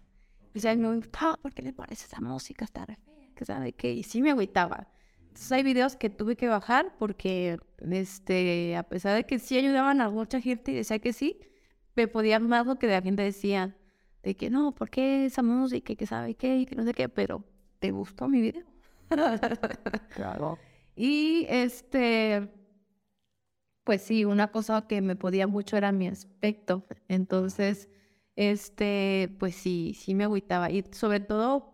Y sea, me gustaba, ¿por qué le parece esa música? Está re fea, que sabe qué, y sí me agüitaba. Entonces hay videos que tuve que bajar porque, este, a pesar de que sí ayudaban a mucha gente y decía que sí, me podían más lo que la gente decía, de que no, ¿por qué esa música? Que sabe qué, y que no sé qué, pero ¿te gustó mi video? Claro. Y este, pues sí, una cosa que me podía mucho era mi aspecto. Entonces, este, pues sí, sí me agüitaba. Y sobre todo,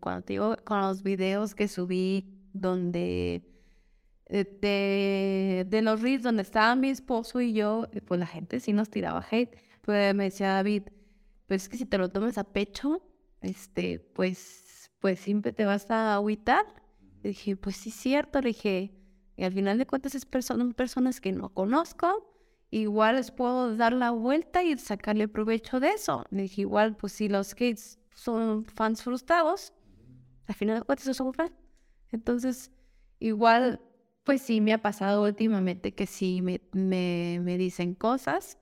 cuando te digo, con los videos que subí donde, eh, de, de los reels donde estaba mi esposo y yo, eh, pues la gente sí nos tiraba hate. Pues me decía David, pues es que si te lo tomes a pecho, este, pues, pues siempre te vas a agüitar. Dije, pues sí, cierto. Le dije, y al final de cuentas es perso- son personas que no conozco. Igual les puedo dar la vuelta y sacarle provecho de eso. Le dije, igual, pues si los hates son fans frustrados, al final de cuentas son fans. Entonces, igual, pues sí me ha pasado últimamente que sí me, me, me dicen cosas.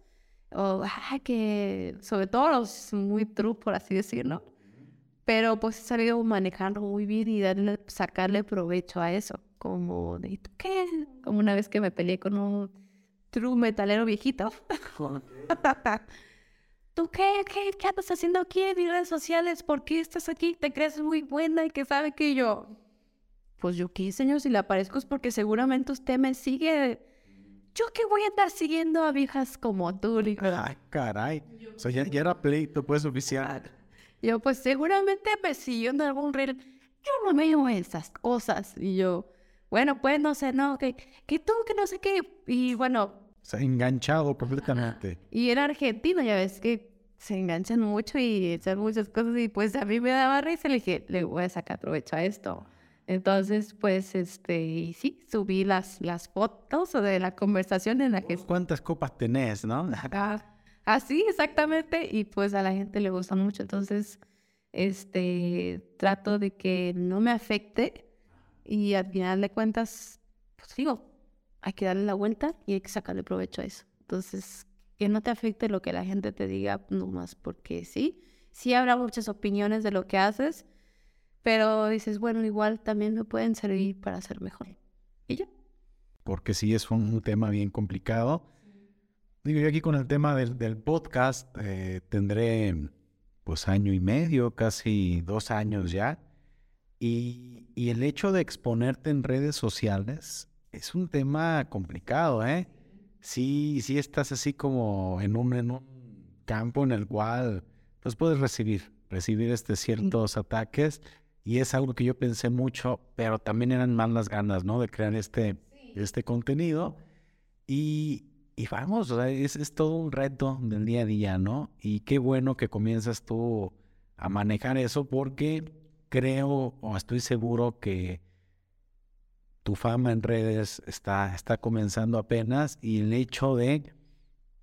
O ah, que, sobre todo los muy true, por así decirlo. Pero pues he sabido manejarlo muy bien y darle, sacarle provecho a eso. Como de, ¿tú qué? Como una vez que me peleé con un true metalero viejito. ¿Tú qué? ¿Qué, qué andas haciendo aquí en mis redes sociales? ¿Por qué estás aquí? ¿Te crees muy buena y que sabe que yo? Pues yo qué, señor, si le aparezco es porque seguramente usted me sigue. ¿Yo qué voy a andar siguiendo a viejas como tú? Digo. Ay, caray. O sea, ya, ya era pleito, pues, oficial. Yo, pues seguramente me siguió en algún reel. Yo no veo esas cosas. Y yo, bueno, pues no sé, no, que, que tú, que no sé qué. Y bueno, O sea, enganchado completamente. y era argentino, ya ves que se enganchan mucho y echan muchas cosas. Y pues a mí me daba risa. Le dije, le voy a sacar provecho a esto. Entonces, pues, este, y sí, subí las, las fotos de la conversación en la que ¿Cuántas copas tenés, no? Ah, Así, exactamente, y pues a la gente le gusta mucho, entonces, este, trato de que no me afecte y al final de cuentas, pues digo, hay que darle la vuelta y hay que sacarle provecho a eso. Entonces, que no te afecte lo que la gente te diga, nomás porque sí, sí habrá muchas opiniones de lo que haces, pero dices, bueno, igual también me pueden servir para ser mejor. Y ya. Porque sí es un tema bien complicado. Digo, yo aquí con el tema del, del podcast eh, tendré pues año y medio, casi dos años ya. Y, y el hecho de exponerte en redes sociales es un tema complicado, ¿eh? Sí, sí estás así como en un, en un campo en el cual pues puedes recibir, recibir este ciertos ataques. Y es algo que yo pensé mucho, pero también eran más las ganas, ¿no? De crear este, este contenido. Y, y vamos, o sea, es, es todo un reto del día a día, ¿no? Y qué bueno que comienzas tú a manejar eso porque creo o estoy seguro que tu fama en redes está, está comenzando apenas y el hecho de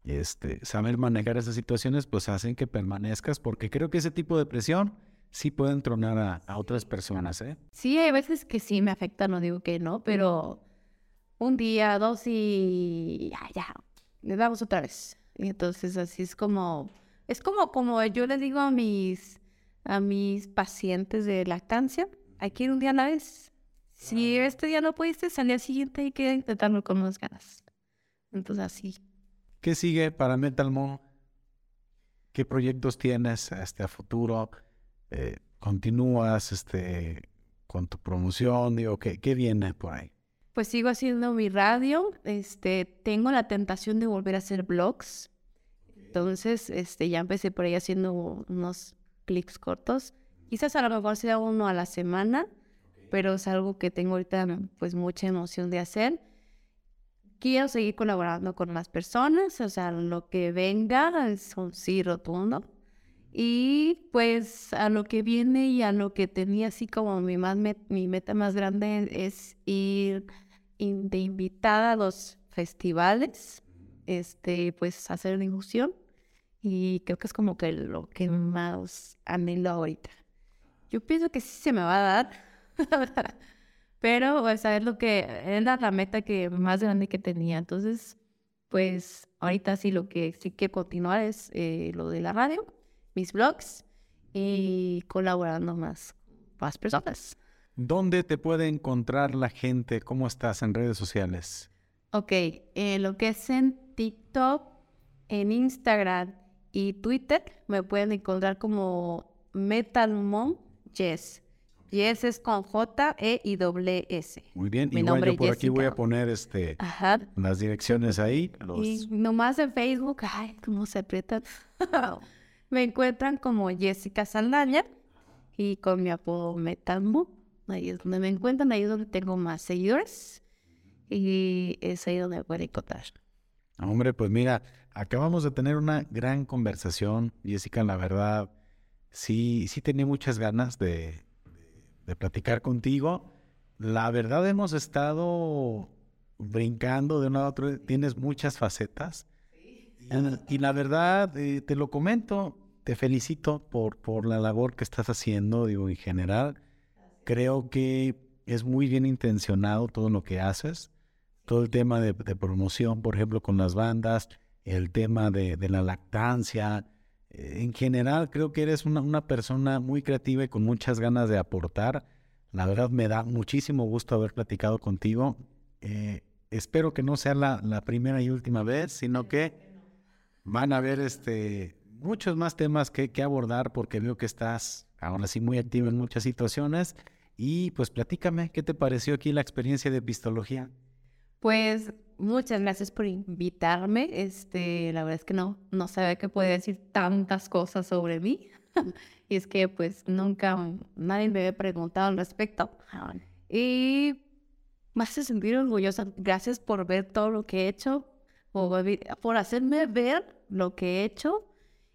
este, saber manejar esas situaciones pues hacen que permanezcas porque creo que ese tipo de presión sí puede entronar a, a otras personas, ¿eh? Sí, hay veces que sí me afecta, no digo que no, pero un día, dos y ya, ya, le damos otra vez. Y entonces así es como, es como, como yo le digo a mis, a mis pacientes de lactancia, hay que ir un día a la vez. Si este día no pudiste, al día siguiente hay que intentarlo con más ganas. Entonces así. ¿Qué sigue para Metal Mo? ¿Qué proyectos tienes este, a futuro? Eh, ¿Continúas este, con tu promoción? Digo, ¿qué, ¿qué viene por ahí? Pues sigo haciendo mi radio. Este, tengo la tentación de volver a hacer blogs. Entonces, este, ya empecé por ahí haciendo unos clips cortos. Quizás a lo mejor sea uno a la semana, pero es algo que tengo ahorita pues mucha emoción de hacer. Quiero seguir colaborando con más personas, o sea, lo que venga es un sí rotundo. Y pues a lo que viene y a lo que tenía así como mi, más mi meta más grande es ir de invitada a los festivales, este, pues hacer difusión. Y creo que es como que lo que más anhelo ahorita. Yo pienso que sí se me va a dar, pero pues, a ver lo que era la meta que más grande que tenía. Entonces, pues ahorita sí lo que sí quiero continuar es eh, lo de la radio, mis blogs y colaborando más, más personas. ¿Dónde te puede encontrar la gente? ¿Cómo estás en redes sociales? Ok, eh, lo que es en TikTok, en Instagram y Twitter, me pueden encontrar como Metal Mom Yes. Yes es con J, E y doble S. Muy bien, Mi igual yo por aquí voy a poner este las direcciones ahí. Y nomás en Facebook, ay, cómo se aprietan. me encuentran como Jessica Saldaña y con mi apodo Metalmo. Ahí es donde me encuentran, ahí es donde tengo más seguidores y es ahí donde pueden encontrar. Hombre, pues mira, acabamos de tener una gran conversación, Jessica, la verdad sí, sí tenía muchas ganas de, de, platicar contigo. La verdad hemos estado brincando de una a otra, tienes muchas facetas. Y la verdad, eh, te lo comento, te felicito por, por la labor que estás haciendo, digo, en general. Creo que es muy bien intencionado todo lo que haces. Todo el tema de, promoción, por ejemplo, con las bandas, el tema de, de la lactancia, eh, en general creo que eres una, persona muy creativa y con muchas ganas de aportar. La verdad me da muchísimo gusto haber platicado contigo. Eh, espero que no sea la, primera y última vez, sino que van a haber este, muchos más temas que, que abordar porque veo que estás ahora sí muy activo en muchas situaciones. Y pues platícame, ¿qué te pareció aquí la experiencia de epistología? Pues muchas gracias por invitarme. Este, la verdad es que no, no sabía que podía decir tantas cosas sobre mí. y es que pues nunca nadie me había preguntado al respecto. Y me hace sentir orgullosa. Gracias por ver todo lo que he hecho, por, por hacerme ver lo que he hecho.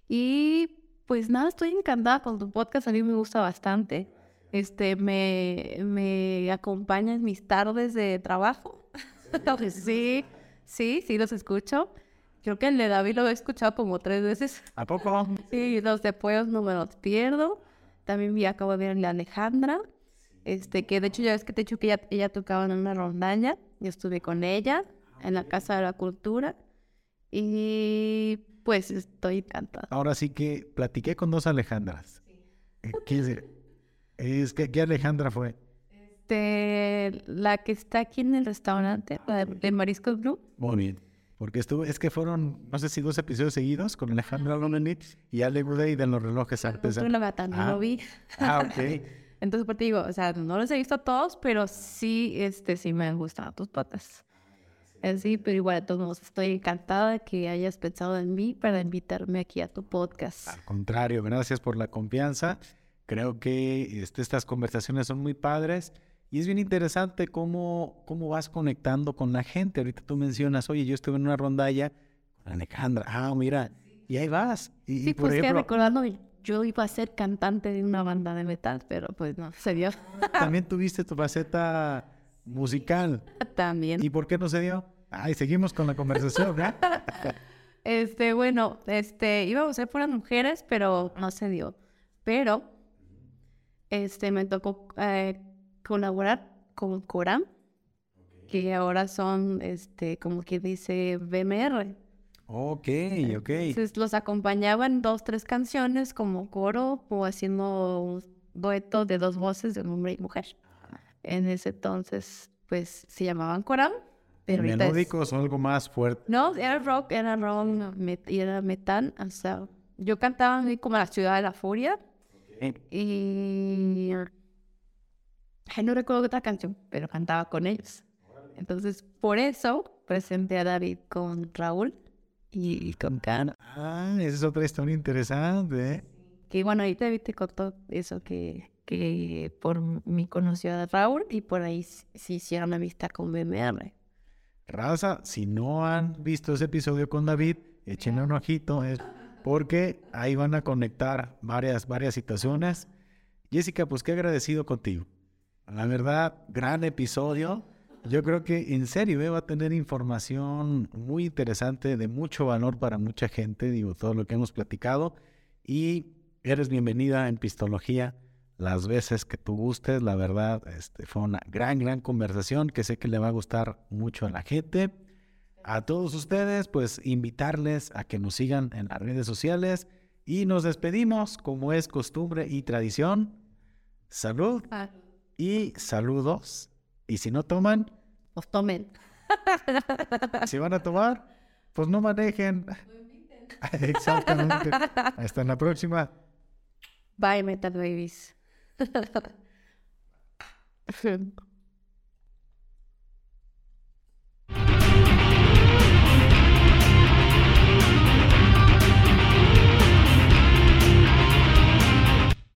Y pues nada, estoy encantada con tu podcast. A mí me gusta bastante. Este, me, me acompaña en mis tardes de trabajo sí, sí, sí los escucho. Creo que el de David lo he escuchado como tres veces. ¿A poco? Sí, los de Pueblos no me los pierdo. También vi, acabo de ver el de Alejandra. Este, que de hecho ya ves que te he dicho que ella, ella tocaba en una rondaña. Yo estuve con ella en la Casa de la Cultura. Y pues estoy encantada. Ahora sí que platiqué con dos Alejandras. Eh, ¿Qué es, que, ¿Qué Alejandra fue? Este, la que está aquí en el restaurante, la de, Mariscos Blue. Muy bien. Porque estuvo, es que fueron, no sé si dos episodios seguidos con Alejandro Lonenich y Ale Goudet de los relojes artesanos. No, no ah. lo vi. Ah, ok. Entonces, por te digo, o sea, no los he visto todos, pero sí, este, sí me han gustado tus patas. Eh, sí, pero igual, de todos modos, estoy encantada de que hayas pensado en mí para invitarme aquí a tu podcast. Al contrario, gracias por la confianza. Creo que este, estas conversaciones son muy padres y es bien interesante cómo, cómo vas conectando con la gente. Ahorita tú mencionas, oye, yo estuve en una rondalla con Alejandra. Ah, mira, y ahí vas. Y, sí, pues que recordando, yo iba a ser cantante de una banda de metal, pero pues no, se dio. También tuviste tu faceta musical. También. ¿Y por qué no se dio? Ay, seguimos con la conversación, ¿verdad? este, bueno, este, íbamos a ser puras mujeres, pero no se dio. Pero, este, me tocó eh, colaborar con Coram, que ahora son, este, como que dice, BMR. Ok, ok. Entonces los acompañaban dos, tres canciones como coro o haciendo un dueto de dos voces de hombre y mujer. En ese entonces, pues se llamaban Coram. Pero ¿Melódicos o algo más fuerte? No, era rock, era rock y era metal, o sea, yo cantaba como la ciudad de la furia. Y no recuerdo otra canción, pero cantaba con ellos. Entonces, por eso presenté a David con Raúl y, con Cano. Ah, esa es otra historia interesante. ¿eh? Que bueno, ahí David te contó eso que, que por mí conoció a Raúl y por ahí se hicieron amistad con BMR. Raza, si no han visto ese episodio con David, échenle un ojito, porque ahí van a conectar varias, varias situaciones. Jessica, pues qué agradecido contigo. La verdad, gran episodio. Yo creo que en serio eh, va a tener información muy interesante, de mucho valor para mucha gente, digo, todo lo que hemos platicado. Y eres bienvenida en Pistología las veces que tú gustes. La verdad, este, fue una gran, gran conversación que sé que le va a gustar mucho a la gente. A todos ustedes, pues invitarles a que nos sigan en las redes sociales y nos despedimos como es costumbre y tradición. Salud y saludos. Y si no toman, pues tomen. Si van a tomar, pues no manejen. Exactamente. Hasta la próxima. Bye, Metal Babies.